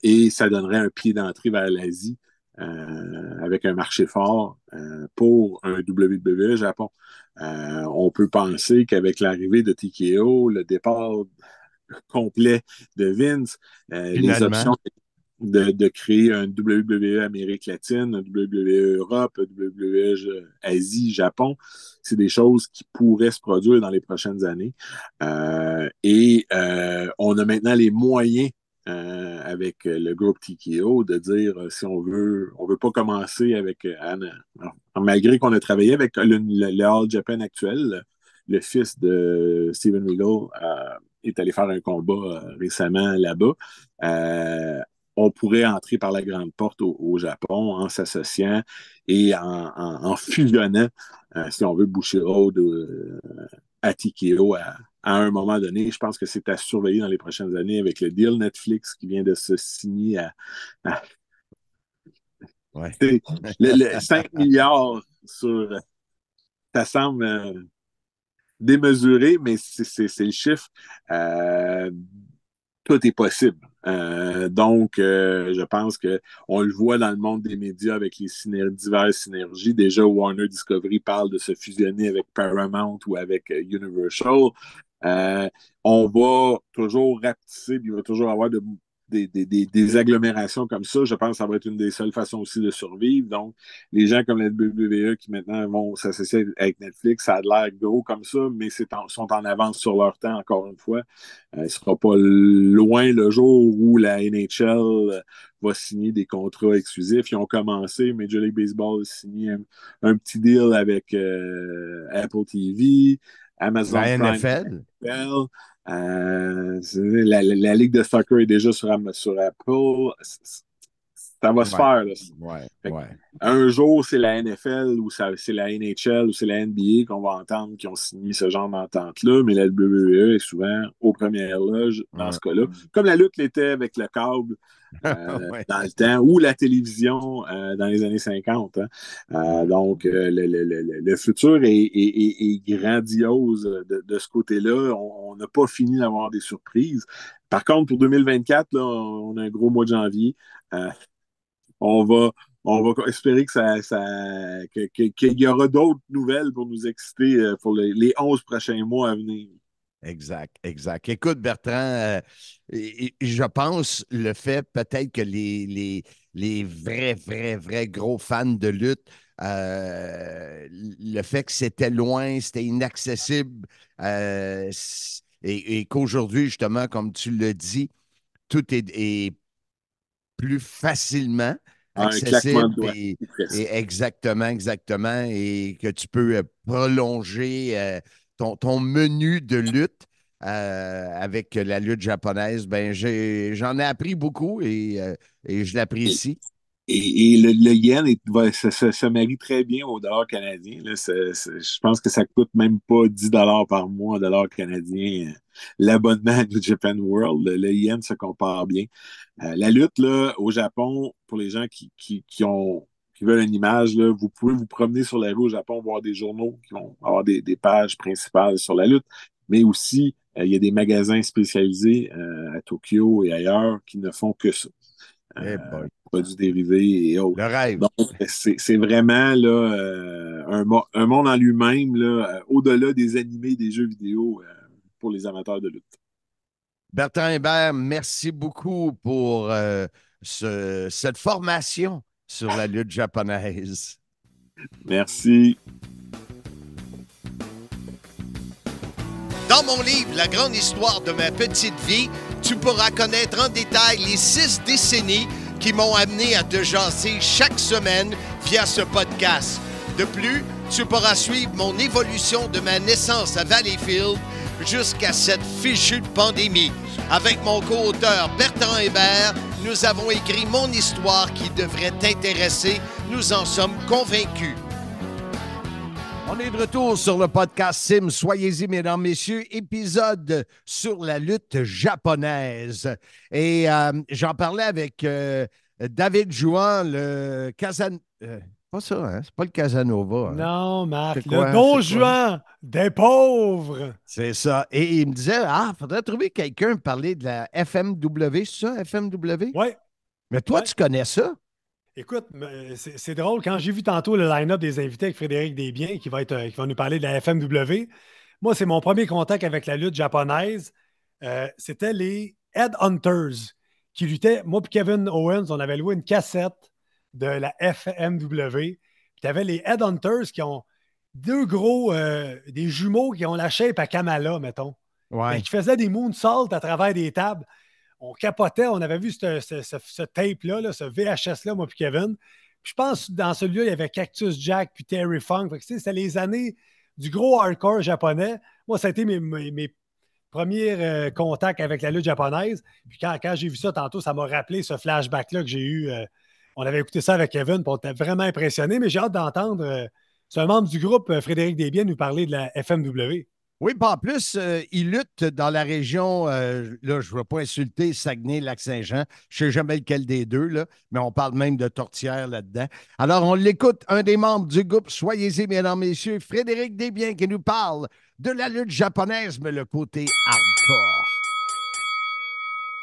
Speaker 9: et ça donnerait un pied d'entrée vers l'Asie. Euh, avec un marché fort euh, pour un WWE Japon. Euh, on peut penser qu'avec l'arrivée de TKO, le départ complet de Vince, les options de, de créer un WWE Amérique latine, un WWE Europe, un WWE Asie, Japon, c'est des choses qui pourraient se produire dans les prochaines années. Et on a maintenant les moyens euh, avec le groupe TKO de dire euh, si on veut, on veut pas commencer avec euh, Anna. Malgré qu'on a travaillé avec le, le- All Japan actuel, le, fils de Steven Regal euh, est allé faire un combat euh, récemment là-bas. Euh, on pourrait entrer par la grande porte au, Japon en s'associant et en, en- fusionnant, euh, si on veut, Bushiroad euh, à TKO à, à un moment donné. Je pense que c'est à surveiller dans les prochaines années avec le deal Netflix qui vient de se signer à, à-
Speaker 4: Ouais.
Speaker 9: c'est le, le 5 milliards sur. Ça semble euh, démesuré, mais c'est le chiffre. Euh, tout est possible. Euh, donc, je pense que on le voit dans le monde des médias avec les syner- diverses synergies. Déjà, Warner Discovery parle de se fusionner avec Paramount ou avec Universal. Euh, on va toujours rapetisser, puis il va toujours avoir de- des, agglomérations comme ça. Je pense que ça va être une des seules façons aussi de survivre. Donc, les gens comme la WWE qui maintenant vont s'associer avec Netflix, ça a l'air gros comme ça, mais sont en avance sur leur temps, encore une fois. Euh, il ne sera pas loin le jour où la NHL va signer des contrats exclusifs. Ils ont commencé, Major League Baseball a signé un, un petit deal avec euh, Apple TV, Amazon
Speaker 4: La
Speaker 9: Prime
Speaker 4: NFL.
Speaker 9: NFL. Euh, la, la- la Ligue de soccer est déjà sur, sur Apple. Ça va se faire. là.
Speaker 4: Ouais,
Speaker 9: Fait que-
Speaker 4: ouais.
Speaker 9: Un jour, c'est la NFL ou c'est la NHL ou c'est la NBA qu'on va entendre qui ont signé ce genre d'entente-là, mais la WWE est souvent aux premières loges dans ce cas-là. Comme la lutte l'était avec le câble euh, dans le temps ou la télévision euh, dans les années 50. hein. Euh, donc, le, le- le- le futur est, est- est- est grandiose de, de ce côté-là. On on n'a pas fini d'avoir des surprises. Par contre, pour 2024, là, on a un gros mois de janvier. On va, on va espérer ça, qu'il y aura d'autres nouvelles pour nous exciter euh, pour les, les 11 prochains mois à venir.
Speaker 4: Exact, exact. Écoute, Bertrand, euh, je pense le fait peut-être que les, les, les vrais, vrais, vrais gros fans de lutte, euh, le fait que c'était loin, c'était inaccessible, et, qu'aujourd'hui, justement, comme tu le dis, tout est, plus facilement accessible. et- exactement, exactement. Et que tu peux euh, prolonger euh, ton, ton menu de lutte euh, avec la lutte japonaise. Ben, j'en ai appris beaucoup et, euh, et je l'apprécie.
Speaker 9: Et, et le, le yen est- va- se, marie très bien au dollar canadien. là. Je pense que ça coûte même pas 10 dollars par mois en dollars canadiens. L'abonnement à New Japan World, le, le yen se compare bien. Euh, la lutte là, au Japon, pour les gens qui, qui, qui ont qui veulent une image, là, vous pouvez vous promener sur la rue au Japon, voir des journaux qui vont avoir des, des pages principales sur la lutte, mais aussi euh, il y a des magasins spécialisés euh, à Tokyo et ailleurs qui ne font que ça.
Speaker 4: Eh
Speaker 9: Euh, produits dérivés et autres.
Speaker 4: Le rêve.
Speaker 9: Donc, c'est vraiment là, euh, un, un monde en lui-même, là, au-delà des animés, des jeux vidéo pour les amateurs de lutte.
Speaker 4: Bertrand Hébert, merci beaucoup pour euh, ce- cette formation sur la lutte japonaise.
Speaker 9: Merci.
Speaker 2: Dans mon livre La grande histoire de ma petite vie, tu pourras connaître en détail les six décennies qui m'ont amené à te jaser chaque semaine via ce podcast. De plus, tu pourras suivre mon évolution de ma naissance à Valleyfield jusqu'à cette fichue pandémie. Avec mon co-auteur Bertrand Hébert, nous avons écrit mon histoire qui devrait t'intéresser. Nous en sommes convaincus.
Speaker 4: On est de retour sur le podcast Sim. Soyez-y, mesdames, messieurs. Épisode sur la lutte japonaise. Et euh, j'en parlais avec euh, David Jouan, le Casan... euh, pas ça, hein? C'est pas le Casanova. hein?
Speaker 3: Non, Marc,
Speaker 4: quoi,
Speaker 3: le Don? Juan des pauvres.
Speaker 4: C'est ça. Et il me disait, ah, faudrait trouver quelqu'un pour parler de la FMW. C'est ça, FMW?
Speaker 3: Oui.
Speaker 4: Mais toi,
Speaker 3: Ouais.
Speaker 4: tu connais ça?
Speaker 3: Écoute, c'est c'est drôle, quand j'ai vu tantôt le line-up des invités avec Frédéric Desbiens qui va, être, euh, qui va nous parler de la FMW, moi, c'est mon premier contact avec la lutte japonaise. Euh, C'était les Headhunters qui luttaient. Moi et Kevin Owens, on avait loué une cassette de la FMW. Tu avais les Headhunters qui ont deux gros, euh, des jumeaux qui ont la shape à Kamala, mettons.
Speaker 4: Ouais.
Speaker 3: Et qui faisaient des moonsaults à travers des tables. On capotait, on avait vu ce, ce- ce- ce tape-là, là, ce VHS-là, moi puis Kevin. Puis je pense que dans celui-là, il y avait Cactus Jack puis Terry Funk. C'était les années du gros hardcore japonais. Moi, ça a été mes, mes- mes premiers euh, contacts avec la lutte japonaise. Puis quand, quand j'ai vu ça tantôt, ça m'a rappelé ce flashback-là que j'ai eu. euh, on avait écouté ça avec Kevin, puis on vraiment impressionné. Mais j'ai hâte d'entendre euh, un membre du groupe, euh, Frédéric Desbiens, nous parler de la FMW.
Speaker 4: Oui, en plus, euh, il lutte dans la région, là, je ne veux pas insulter Saguenay-Lac-Saint-Jean, je ne sais jamais lequel des deux, là, mais on parle même de tortière là-dedans. Alors, on l'écoute, un des membres du groupe, soyez-y, mesdames, messieurs, Frédéric Desbiens, qui nous parle de la lutte japonaise, mais le côté hardcore.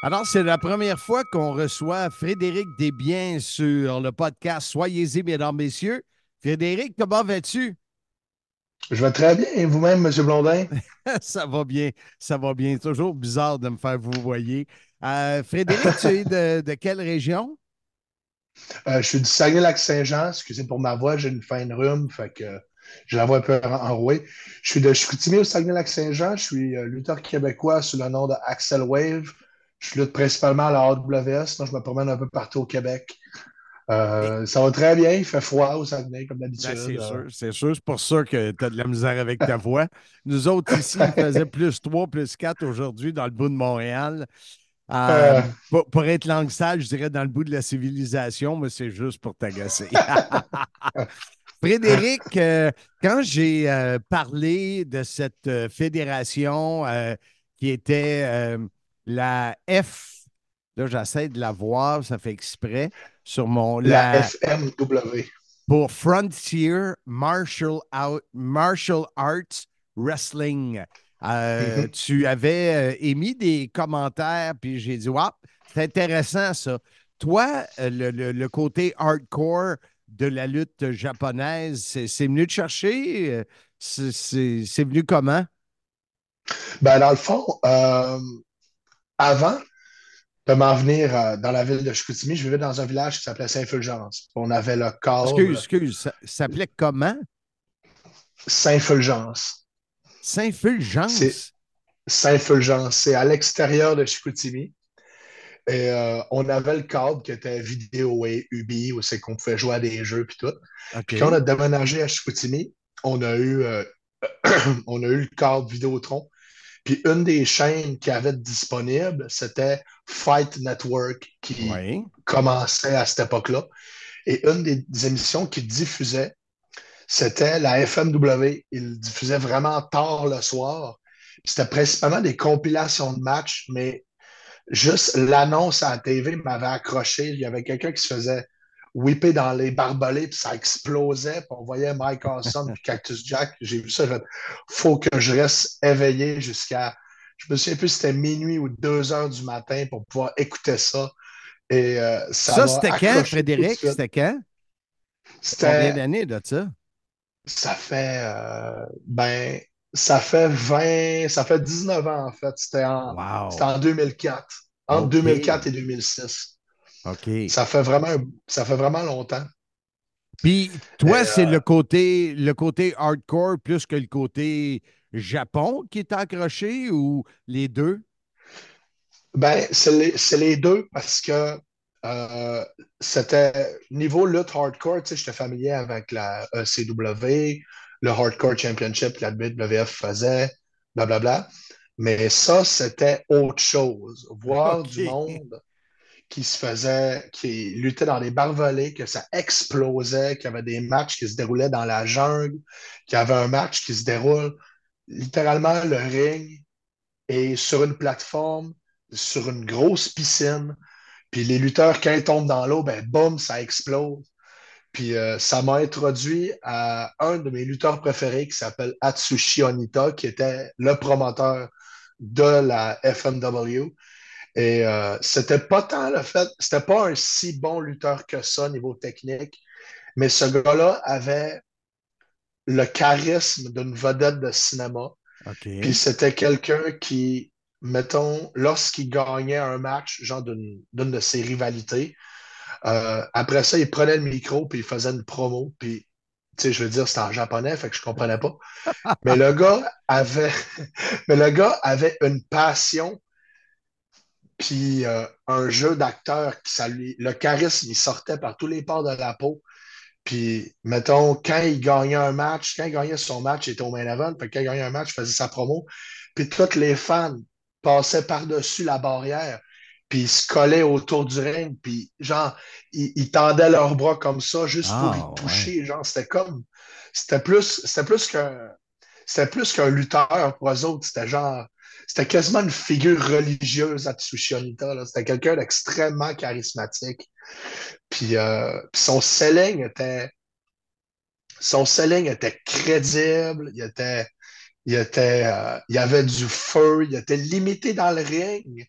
Speaker 4: Alors, c'est la première fois qu'on reçoit Frédéric Desbiens sur le podcast Soyez-y, mesdames, messieurs. Frédéric, comment vas-tu?
Speaker 10: Je vais très bien. Et vous-même, M. Blondin?
Speaker 4: ça va bien, ça va bien. Toujours bizarre de me faire vous voyer. Euh, Frédéric, tu es de, de quelle région?
Speaker 10: Euh, je suis du Saguenay-Lac-Saint-Jean. Excusez pour ma voix, j'ai une fin de rhume, fait que j'ai la voix un peu en- enrouée. Je suis de Chicoutimi au Saguenay-Lac-Saint-Jean. Je suis euh, lutteur québécois sous le nom de Axel Wave. Je lutte principalement à la AWS, donc je me promène un peu partout au Québec. Euh, ça va très bien, il fait froid au Saguenay, comme d'habitude.
Speaker 4: Ben, c'est
Speaker 10: Euh,
Speaker 4: sûr, c'est sûr. C'est pour ça que tu as de la misère avec ta voix. Nous autres, ici, il faisait plus 3, plus 4 aujourd'hui dans le bout de Montréal. Euh,
Speaker 10: Euh.
Speaker 4: pour, pour être langue sale, je dirais dans le bout de la civilisation, mais c'est juste pour t'agacer. Frédéric, quand j'ai parlé de cette fédération qui était la F, là j'essaie de la voir, ça fait exprès, sur mon...
Speaker 10: la FMW.
Speaker 4: pour Frontier Martial, Out- Martial Arts Wrestling. Euh,
Speaker 10: Mhm.
Speaker 4: Tu avais euh, émis des commentaires, puis j'ai dit, waouh, c'est intéressant ça. Toi, euh, le, le- le côté hardcore de la lutte japonaise, c'est venu te chercher? C'est venu comment?
Speaker 10: Ben, dans le fond, euh, avant de m'en venir euh, dans la ville de Chicoutimi, je vivais dans un village qui s'appelait Saint-Fulgence. On avait le cadre
Speaker 4: Excuse, excuse, ça, s'appelait comment?
Speaker 10: Saint-Fulgence.
Speaker 4: Saint-Fulgence?
Speaker 10: C'est- Saint-Fulgence, c'est à l'extérieur de Chicoutimi. Et euh, on avait le cadre qui était vidéo et Ubi, où c'est qu'on pouvait jouer à des jeux puis tout. Puis quand on a déménagé à Chicoutimi, on a eu, euh, on a eu le cadre Vidéotron. Puis une des chaînes qui avait disponible, c'était Fight Network qui
Speaker 4: Oui.
Speaker 10: commençait à cette époque-là. Et une des, émissions qu'il diffusait, c'était la FMW. Il diffusait vraiment tard le soir. C'était principalement des compilations de matchs, mais juste l'annonce à la TV m'avait accroché. Il y avait quelqu'un qui se faisait whipper dans les barbelés, puis ça explosait, puis on voyait Mike Awesome puis Cactus Jack. J'ai vu ça, fait, faut que je reste éveillé jusqu'à, je me souviens plus si c'était minuit ou deux heures du matin pour pouvoir écouter ça. Et euh, ça
Speaker 4: Ça, c'était quand, Frédéric? C'était quand?
Speaker 10: C'était-
Speaker 4: Combien d'années de ça?
Speaker 10: Ça fait, euh, ben, ça fait 20, ça fait 19 ans en fait. C'était en,
Speaker 4: Wow.
Speaker 10: en 2004. Entre
Speaker 4: Ok.
Speaker 10: 2004 et 2006.
Speaker 4: OK.
Speaker 10: Ça fait vraiment, ça fait vraiment longtemps.
Speaker 4: Puis toi, c'est
Speaker 10: euh,
Speaker 4: le côté le côté hardcore plus que le côté Japon qui est accroché ou les deux?
Speaker 10: Ben, c'est les, c'est les deux parce que euh, c'était niveau lutte hardcore, tu sais, j'étais familier avec la ECW, le Hardcore Championship que la WWF faisait, blablabla. Mais ça, c'était autre chose. Voir du monde qui se faisait, qui luttait dans des barbelés, que ça explosait, qu'il y avait des matchs qui se déroulaient dans la jungle, qu'il y avait un match qui se déroule littéralement le ring est sur une plateforme, sur une grosse piscine. Puis les lutteurs, quand ils tombent dans l'eau, ben boum, ça explose. Puis euh, ça m'a introduit à un de mes lutteurs préférés qui s'appelle Atsushi Onita, qui était le promoteur de la FMW. Et euh, c'était pas tant le fait, c'était pas un si bon lutteur que ça niveau technique, mais ce gars-là avait le charisme d'une vedette de cinéma. Puis c'était quelqu'un qui, mettons, lorsqu'il gagnait un match, genre d'une de ses rivalités, euh, après ça, il prenait le micro, puis il faisait une promo, puis tu sais, je veux dire, c'était en japonais, fait que je comprenais pas. Mais le gars avait, mais le gars avait une passion, puis euh, un jeu d'acteur qui ça lui, le charisme, il sortait par tous les pores de la peau. Puis, mettons, quand il gagnait un match, quand il gagnait son match, il était au main event, puis quand il gagnait un match, il faisait sa promo, puis tous les fans passaient par-dessus la barrière puis ils se collaient autour du ring, puis genre, ils, tendaient leurs bras comme ça juste pour ah, y toucher. Genre, c'était comme. C'était plus, c'était plus qu'un. C'était plus qu'un lutteur pour eux autres. C'était genre. C'était quasiment une figure religieuse à Tsushionita. C'était quelqu'un d'extrêmement charismatique. Puis, euh, son selling était. Son selling était crédible. Il était. Il était. Euh, il avait du feu. Il était limité dans le ring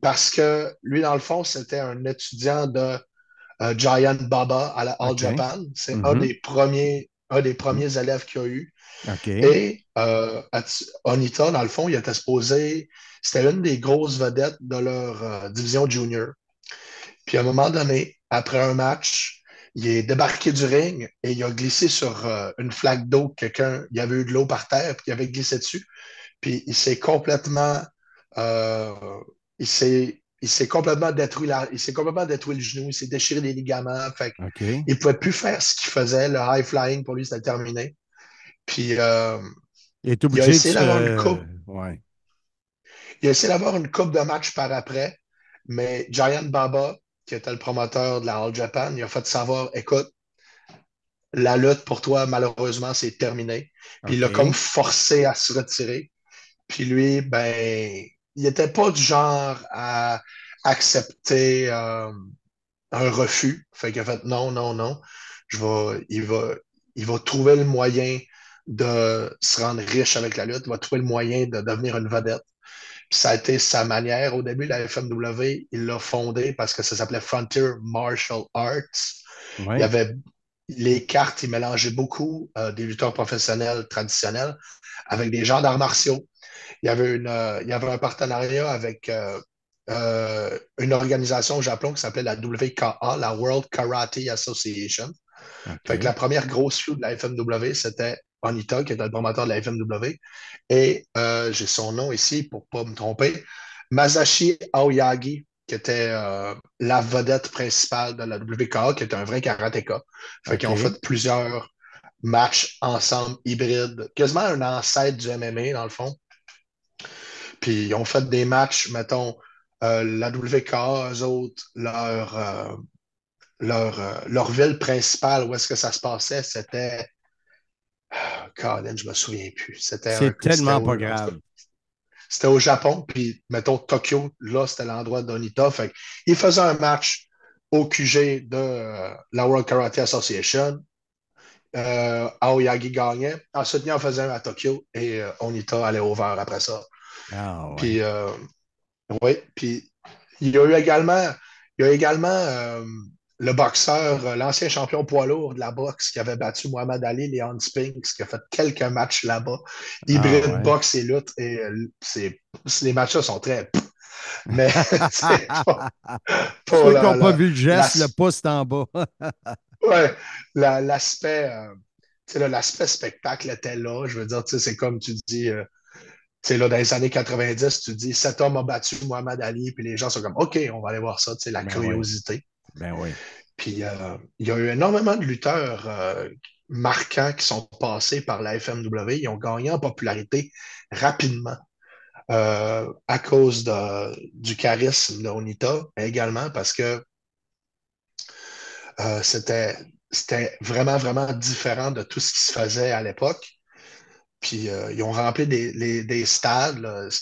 Speaker 10: parce que lui, dans le fond, c'était un étudiant de euh, Giant Baba à la All Japan. C'est un, mm-hmm. des premiers, un des premiers élèves qu'il a eu. Et euh, Onita, dans le fond, il était supposé, c'était une des grosses vedettes de leur euh, division junior. Puis à un moment donné, après un match, il est débarqué du ring et il a glissé sur une flaque d'eau. Quelqu'un, il y avait eu de l'eau par terre, puis il avait glissé dessus. Puis il s'est complètement il s'est il s'est complètement détruit il s'est complètement détruit le genou, il s'est déchiré les ligaments. Fait Il ne pouvait plus faire ce qu'il faisait. Le high flying pour lui, c'était terminé. Puis euh, il, a essayé d'avoir une coupe. Il a essayé d'avoir une coupe de match par après, mais Giant Baba, qui était le promoteur de la All Japan, il a fait savoir écoute, la lutte pour toi, malheureusement, c'est terminé. Puis il l'a comme forcé à se retirer. Puis lui, ben, il n'était pas du genre à accepter euh, un refus. Fait qu'il a fait non, non, non. Je vais, il, va, il va trouver le moyen de se rendre riche avec la lutte, il va trouver le moyen de devenir une vedette. Puis ça a été sa manière. Au début, la FMW, il l'a fondé parce que ça s'appelait Frontier Martial Arts. Il y avait les cartes, il mélangeait beaucoup euh, des lutteurs professionnels traditionnels avec des gens d'arts martiaux il y avait, une, euh, il y avait un partenariat avec euh, euh, une organisation au Japon qui s'appelait la WKA, la World Karate Association. la première grosse feud de la FMW, c'était Onita, qui était le promoteur de la FMW. Et j'ai son nom ici pour ne pas me tromper. Masashi Aoyagi, qui était la vedette principale de la WKA, qui était un vrai karatéka. Fait qu'ils ont fait plusieurs matchs ensemble, hybrides, quasiment un ancêtre du MMA, dans le fond. Puis ils ont fait des matchs, mettons, euh, la WK, eux autres, leur, euh, leur, euh, leur, ville principale, où est-ce que ça se passait, c'était. Colin, je me souviens plus. C'était
Speaker 4: C'est tellement pas grave.
Speaker 10: C'était au Japon, puis mettons Tokyo, là, c'était l'endroit d'Onita. Fait ils faisaient un match au QG de la World Karate Association. Aoyagi gagnait. Ensuite, ils en faisaient un à Tokyo et Onita allait au vert après ça. Ah, puis, euh, oui, puis il y a eu également, il y a également euh, le boxeur, euh, l'ancien champion poids lourd de la boxe qui avait battu Mohamed Ali, Leon Spinks, qui a fait quelques matchs là-bas. Hybride ah, boxe et lutte. Et les matchs-là sont très. Mais c'est pas.
Speaker 4: Ceux qui n'ont pas vu le geste, le pouce en bas.
Speaker 10: oui, l'aspect. l'aspect spectacle était là. Je veux dire, c'est comme tu dis, sais, là, dans les années 90, tu dis cet homme a battu Mohamed Ali, puis les gens sont comme OK, on va aller voir ça, tu sais, la ben curiosité.
Speaker 4: Ben oui.
Speaker 10: Puis euh, il y a eu énormément de lutteurs euh, marquants qui sont passés par la FMW. Ils ont gagné en popularité rapidement euh, à cause du charisme de Onita, mais également parce que c'était vraiment, vraiment différent de tout ce qui se faisait à l'époque. Puis euh, ils ont rempli des, stades.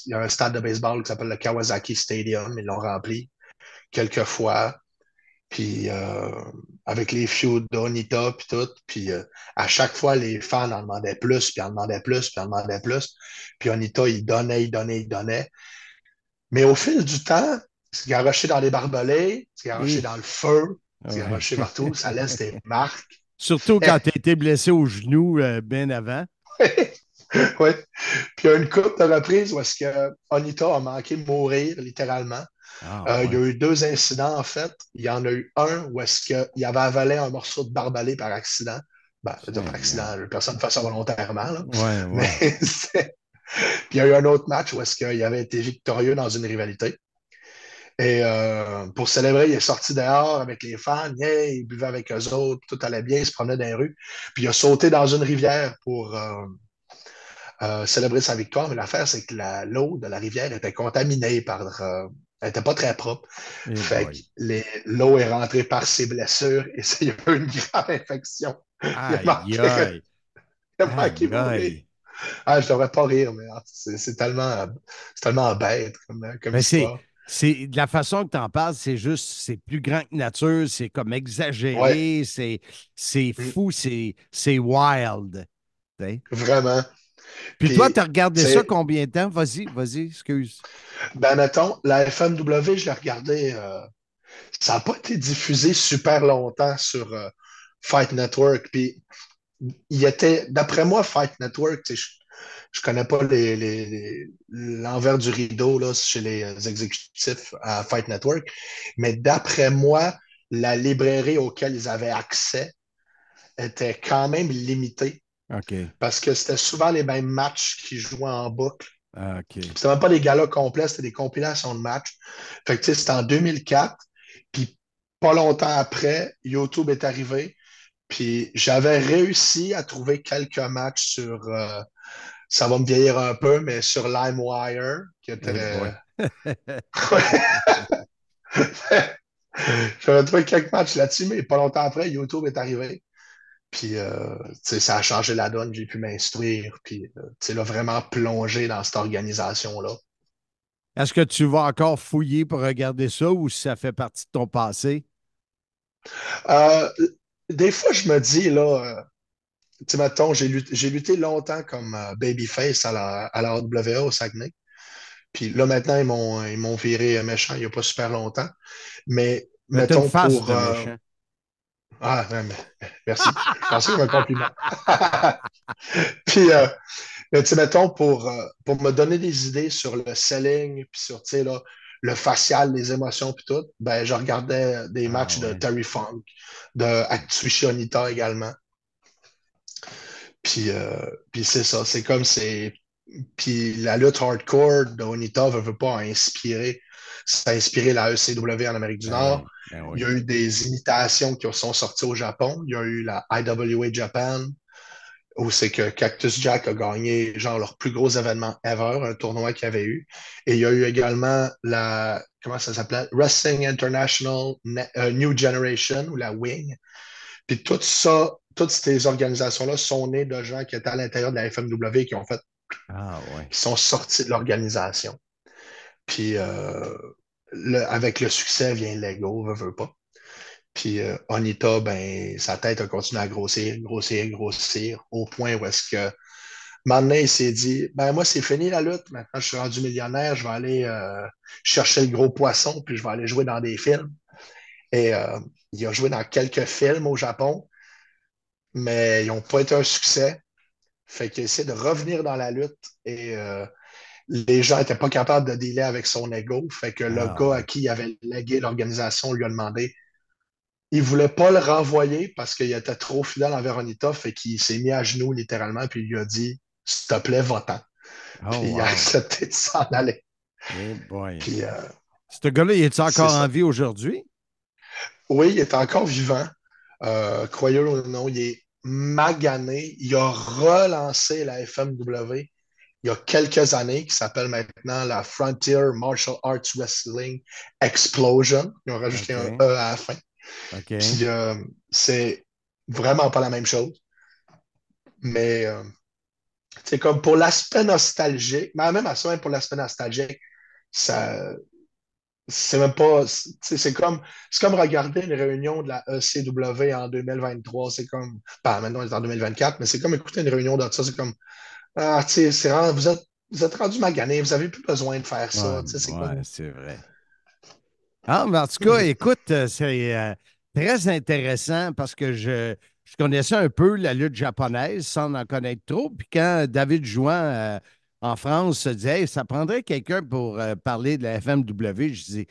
Speaker 10: Il y a un stade de baseball qui s'appelle le Kawasaki Stadium. Ils l'ont rempli quelques fois. Puis euh, avec les feuds d'Onita, puis tout. Puis euh, à chaque fois, les fans en demandaient plus, puis en demandaient plus, puis en demandaient plus. Puis Onita, il donnait, il donnait, il donnait. Mais au fil du temps, c'est garoché dans les barbelés, c'est garoché
Speaker 4: Oui.
Speaker 10: dans le feu, c'est
Speaker 4: Ouais.
Speaker 10: garoché partout, ça laisse des marques.
Speaker 4: Surtout quand tu as été blessé au genou bien avant.
Speaker 10: Oui. Puis il y a une coupe de reprises où est-ce que Onita a manqué de mourir, littéralement.
Speaker 4: Ah,
Speaker 10: Euh, Il y a eu deux incidents, en fait. Il y en a eu un où est-ce qu'il avait avalé un morceau de barbelé par accident. Ben, dire par accident, personne ne fait ça volontairement. là.
Speaker 4: Ouais, ouais.
Speaker 10: Mais Puis il y a eu un autre match où est-ce qu'il avait été victorieux dans une rivalité. Et euh, pour célébrer, il est sorti dehors avec les fans, yeah, il buvait avec eux autres, tout allait bien, il se promenait dans les rues. Puis il a sauté dans une rivière pour euh, euh, célébrer sa victoire. Mais l'affaire, c'est que la- l'eau de la rivière était contaminée par. euh, elle n'était pas très propre.
Speaker 4: Eh
Speaker 10: fait que l'eau est rentrée par ses blessures et ça, il y a eu une grave infection. Il
Speaker 4: Aïe,
Speaker 10: manqué-
Speaker 4: aïe.
Speaker 10: il manqué
Speaker 4: Aïe, aïe.
Speaker 10: Ah, je devrais pas rire, mais c'est tellement, c'est tellement bête comme, comme
Speaker 4: Mais c'est,
Speaker 10: histoire.
Speaker 4: c'est de la façon que tu en parles, c'est juste, c'est plus grand que nature, c'est comme exagéré,
Speaker 10: Ouais.
Speaker 4: c'est,
Speaker 10: Mm.
Speaker 4: fou, c'est, wild.
Speaker 10: Vraiment.
Speaker 4: Puis, toi, tu as regardé ça combien de temps? Vas-y, vas-y, excuse.
Speaker 10: Ben, mettons, la FMW, je l'ai regardé, euh, ça n'a pas été diffusé super longtemps sur euh, Fight Network. Puis, il était, d'après moi, Fight Network, je ne connais pas les- les- les- l'envers du rideau là, chez les exécutifs à Fight Network, mais d'après moi, la librairie auquel ils avaient accès était quand même limitée Parce que c'était souvent les mêmes matchs qui jouaient en boucle.
Speaker 4: Ah,
Speaker 10: C'était même pas des galas complets, c'était des compilations de matchs. Fait que tu sais, c'était en 2004. Puis pas longtemps après, YouTube est arrivé. Puis j'avais réussi à trouver quelques matchs sur, euh, ça va me vieillir un peu, mais sur LimeWire, qui était. J'avais trouvé quelques matchs là-dessus, mais pas longtemps après, YouTube est arrivé. Puis, euh, ça a changé la donne, j'ai pu m'instruire, puis, euh, tu sais, là, vraiment plonger dans cette organisation-là.
Speaker 4: Est-ce que tu vas encore fouiller pour regarder ça ou si ça fait partie de ton passé?
Speaker 10: Euh, des fois, je me dis, là, tu sais, mettons, j'ai lutté, longtemps comme babyface à la, à la AWA au Saguenay. Puis là, maintenant, ils m'ont, ils m'ont viré méchant il n'y a pas super longtemps. Mais, mettons,
Speaker 4: une face
Speaker 10: pour.
Speaker 4: de méchant.
Speaker 10: Ah, merci. Que c'était un compliment. Puis, euh, mais tu sais, mettons, pour, euh, pour me donner des idées sur le selling, puis sur, tu sais, là, le facial, les émotions, puis tout, ben, je regardais des matchs de Terry Funk, de Atsushi Onita également. Puis, euh, puis c'est ça, c'est comme c'est. Puis la lutte hardcore de Onita veut, veut pas inspirer. Ça a inspiré la ECW en Amérique du Nord.
Speaker 4: Ben oui.
Speaker 10: Il y a eu des imitations qui sont sorties au Japon. Il y a eu la IWA Japan, où c'est que Cactus Jack a gagné genre leur plus gros événement ever, un tournoi qu'il y avait eu. Et il y a eu également la, comment ça s'appelait? Wrestling International euh, New Generation, ou la WING. Puis tout ça, toutes ces organisations-là sont nées de gens qui étaient à l'intérieur de la FMW qui ont fait,
Speaker 4: Ah, ouais.
Speaker 10: qui sont sortis de l'organisation. Puis euh, le- avec le succès vient l'ego, veut, veut pas. Puis euh, Onita, ben, sa tête a continué à grossir, grossir, grossir, au point où est-ce que maintenant il s'est dit, ben moi c'est fini la lutte, maintenant je suis rendu millionnaire, je vais aller euh, chercher le gros poisson, puis je vais aller jouer dans des films. Et euh, il a joué dans quelques films au Japon, mais ils n'ont pas été un succès. Fait qu'il essaie de revenir dans la lutte et les gens n'étaient pas capables de dealer avec son ego. Fait que le
Speaker 4: Ah,
Speaker 10: gars à qui il avait légué l'organisation lui a demandé. Il voulait pas le renvoyer parce qu'il était trop fidèle envers Onita. Fait qu'il s'est mis à genoux littéralement puis il lui a dit S'il te plaît, va-t'en.
Speaker 4: Oh,
Speaker 10: puis il a accepté de s'en aller.
Speaker 4: Boy.
Speaker 10: Puis, euh,
Speaker 4: Ce gars-là, il est encore
Speaker 10: ça.
Speaker 4: en vie aujourd'hui?
Speaker 10: Oui, il est encore vivant. Euh, Croyez-le ou non, il est magané. Il a relancé la FMW il y a quelques années, qui s'appelle maintenant la Frontier Martial Arts Wrestling Explosion. Ils ont rajouté un E à la fin. Puis euh, c'est vraiment pas la même chose. Mais euh, c'est comme pour l'aspect nostalgique, mais même à ça, même pour l'aspect nostalgique, ça. C'est même pas. C'est comme, c'est comme regarder une réunion de la ECW en 2023. C'est comme. Pas maintenant, on est en 2024, mais c'est comme écouter une réunion de ça. C'est comme. Ah, tu sais, c'est vraiment- vous êtes, vous êtes rendu magané, vous n'avez plus besoin de faire ça.
Speaker 4: Ouais,
Speaker 10: c'est
Speaker 4: ouais, vrai. Ah, mais en tout cas, écoute, euh, c'est euh, très intéressant parce que je, je connaissais un peu la lutte japonaise sans en connaître trop. Puis quand David Jouan euh, en France se disait Hey, ça prendrait quelqu'un pour euh, parler de la FMW, je dis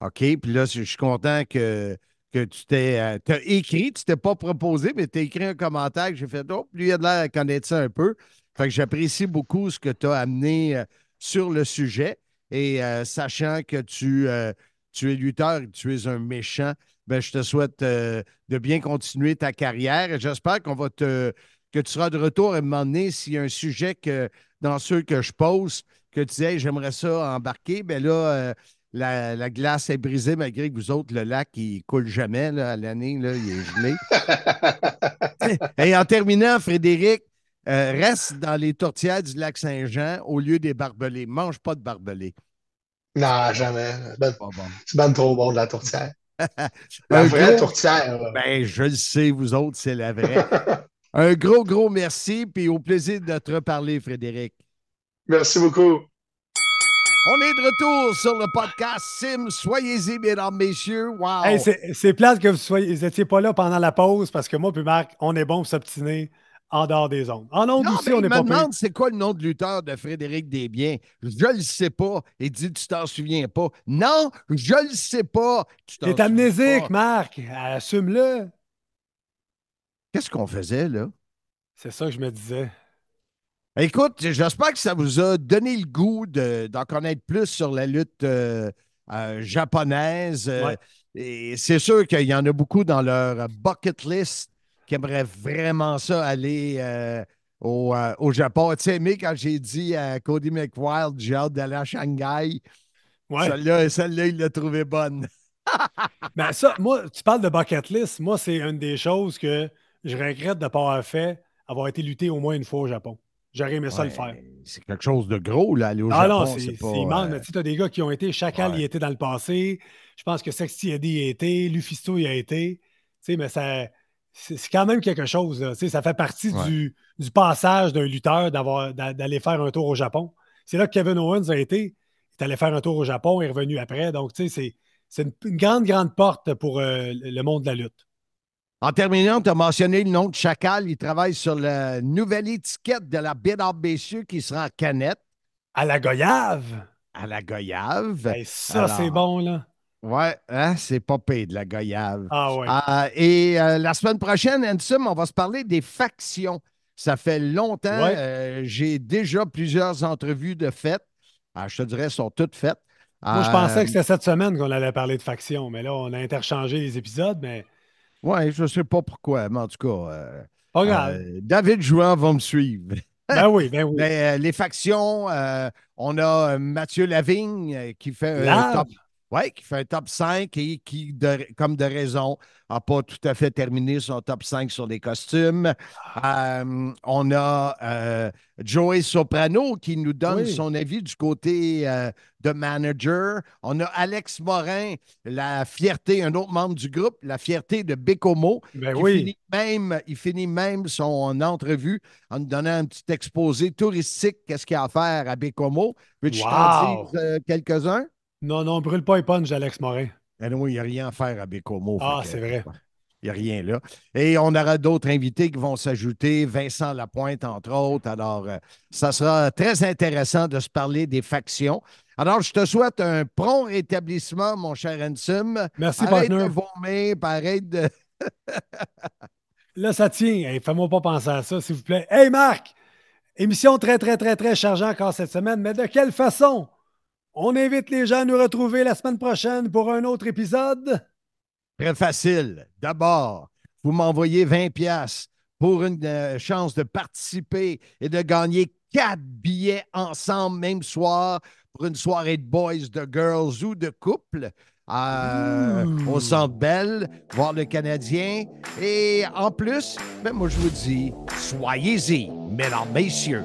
Speaker 4: OK. Puis là, je suis content que, que tu t'es euh, écrit, tu t'es pas proposé, mais tu as écrit un commentaire que j'ai fait Oh, lui, il a de l'air à connaître ça un peu. Fait que j'apprécie beaucoup ce que tu as amené euh, sur le sujet. Et euh, sachant que tu, euh, tu es lutteur et que tu es un méchant, ben, je te souhaite de bien continuer ta carrière. Et j'espère qu'on va te que tu seras de retour à moment donné s'il y a un sujet que dans ceux que je pose, que tu dis Hey, j'aimerais ça embarquer, ben là, la, la glace est brisée malgré que vous autres, le lac, il coule jamais là, à l'année, là, il est gelé. Et en terminant, Frédéric, euh, reste dans les tourtières du lac Saint-Jean au lieu des barbelés. Mange pas de barbelés.
Speaker 10: Non, jamais. C'est ben,
Speaker 4: Pas bon.
Speaker 10: c'est ben trop bon de la tourtière. La
Speaker 4: Un
Speaker 10: vraie
Speaker 4: gros-
Speaker 10: tourtière. là.
Speaker 4: Ben, je le sais, vous autres, c'est la vraie. Un gros, gros merci, puis au plaisir de te reparler, Frédéric.
Speaker 10: Merci beaucoup.
Speaker 4: On est de retour sur le podcast Sim. Soyez-y, mesdames, messieurs. Wow!
Speaker 3: Hey, c'est c'est plate que vous soyez, vous étiez pas là pendant la pause parce que moi puis Marc, on est bon pour s'obstiner en dehors des ondes. En ondes
Speaker 4: Non,
Speaker 3: aussi, on est
Speaker 4: me
Speaker 3: pas pire.
Speaker 4: demande c'est quoi le nom de lutteur de Frédéric Desbiens? Je le sais pas. Il dit tu t'en souviens pas. Non, je le sais pas. Tu t'en
Speaker 3: T'es amnésique. Marc. Assume-le.
Speaker 4: Qu'est-ce qu'on faisait là?
Speaker 3: C'est ça que je me disais.
Speaker 4: Écoute, j'espère que ça vous a donné le goût de- d'en connaître plus sur la lutte euh, euh, japonaise. Euh. Et c'est sûr qu'il y en a beaucoup dans leur bucket list qui aimeraient vraiment ça aller euh, au, euh, au Japon. Tu sais, mais quand j'ai dit à Cody McWild, j'ai hâte d'aller à Shanghai,
Speaker 3: Ouais.
Speaker 4: celle-là, celle-là, il l'a trouvée bonne.
Speaker 3: Ben ça, moi, tu parles de bucket list. Moi, c'est une des choses que je regrette de ne pas avoir fait, avoir été lutté au moins une fois au Japon. J'aurais aimé ça le faire.
Speaker 4: C'est quelque chose de gros, là, aller au
Speaker 3: Ah
Speaker 4: Japon.
Speaker 3: non, c'est immense.
Speaker 4: euh,
Speaker 3: Mais tu sais, as des gars qui ont été, Chacal
Speaker 4: ouais.
Speaker 3: y était dans le passé. Je pense que Sexty Eddie y a été, Lufisto y a été. Tu sais, mais ça, c'est quand même quelque chose. là. Ça fait partie
Speaker 4: Ouais.
Speaker 3: du, du passage d'un lutteur d'aller faire un tour au Japon. C'est là que Kevin Owens a été. Il est allé faire un tour au Japon, il est revenu après. Donc, tu sais, c'est- une, une grande, grande porte pour euh, le monde de la lutte.
Speaker 4: En terminant, tu as mentionné le nom de Chacal. Il travaille sur la nouvelle étiquette de la BW qui sera en canette
Speaker 3: À la Goyave.
Speaker 4: à la goyave.
Speaker 3: Ça,
Speaker 4: Alors,
Speaker 3: c'est bon, là.
Speaker 4: Ouais, hein, c'est pas pire de la goyave.
Speaker 3: Ah ouais.
Speaker 4: Euh, et euh, la semaine prochaine, Ansem, on va se parler des factions. Ça fait longtemps.
Speaker 3: Ouais.
Speaker 4: euh, J'ai déjà plusieurs entrevues de faites. Ah, je te dirais, elles sont toutes faites.
Speaker 3: Moi, je pensais que c'était cette semaine qu'on allait parler de faction, mais là, on a interchangé les épisodes, mais
Speaker 4: Oui, je ne sais pas pourquoi, mais en tout cas, David Jouan va me suivre.
Speaker 3: ben oui, ben oui.
Speaker 4: Mais, les factions, on a Mathieu Lavigne qui fait un top. Ouais, qui fait un top 5 et qui, de- comme de raison, n'a pas tout à fait terminé son top 5 sur les costumes. Euh, on a euh, Joey Soprano qui nous donne
Speaker 3: Oui.
Speaker 4: son avis du côté euh, de manager. On a Alex Morin, la fierté, un autre membre du groupe, la fierté de Bécomo.
Speaker 3: Ben
Speaker 4: qui
Speaker 3: oui.
Speaker 4: finit même, il finit même son entrevue en nous donnant un petit exposé touristique, qu'est-ce qu'il y a à faire à Bécomo. Veux-tu que je t'en
Speaker 3: Wow.
Speaker 4: dise quelques-uns?
Speaker 3: Non, non, brûle pas les punch d'Alex Morin.
Speaker 4: Ben oui, il n'y a rien à faire à Bécomo.
Speaker 3: Ah, c'est vrai.
Speaker 4: Il n'y a rien là. Et on aura d'autres invités qui vont s'ajouter, Vincent Lapointe, entre autres. Alors, euh, ça sera très intéressant de se parler des factions. Alors, je te souhaite un prompt rétablissement, mon cher Ansem.
Speaker 3: Merci,
Speaker 4: Arrête
Speaker 3: partner.
Speaker 4: de vomir, arrête de.
Speaker 3: Là, ça tient. Hey, Fais-moi pas penser à ça, s'il vous plaît. Hey, Marc! Émission très, très, très, très chargée encore cette semaine, mais de quelle façon? On invite les gens à nous retrouver la semaine prochaine pour un autre épisode.
Speaker 4: Très facile. D'abord, vous m'envoyez 20 pièces pour une euh, chance de participer et de gagner quatre billets ensemble, même soir, pour une soirée de boys, de girls ou de couple. euh, au Centre Bell, voir le Canadien. Et en plus, ben moi, je vous dis, soyez-y, mesdames, messieurs.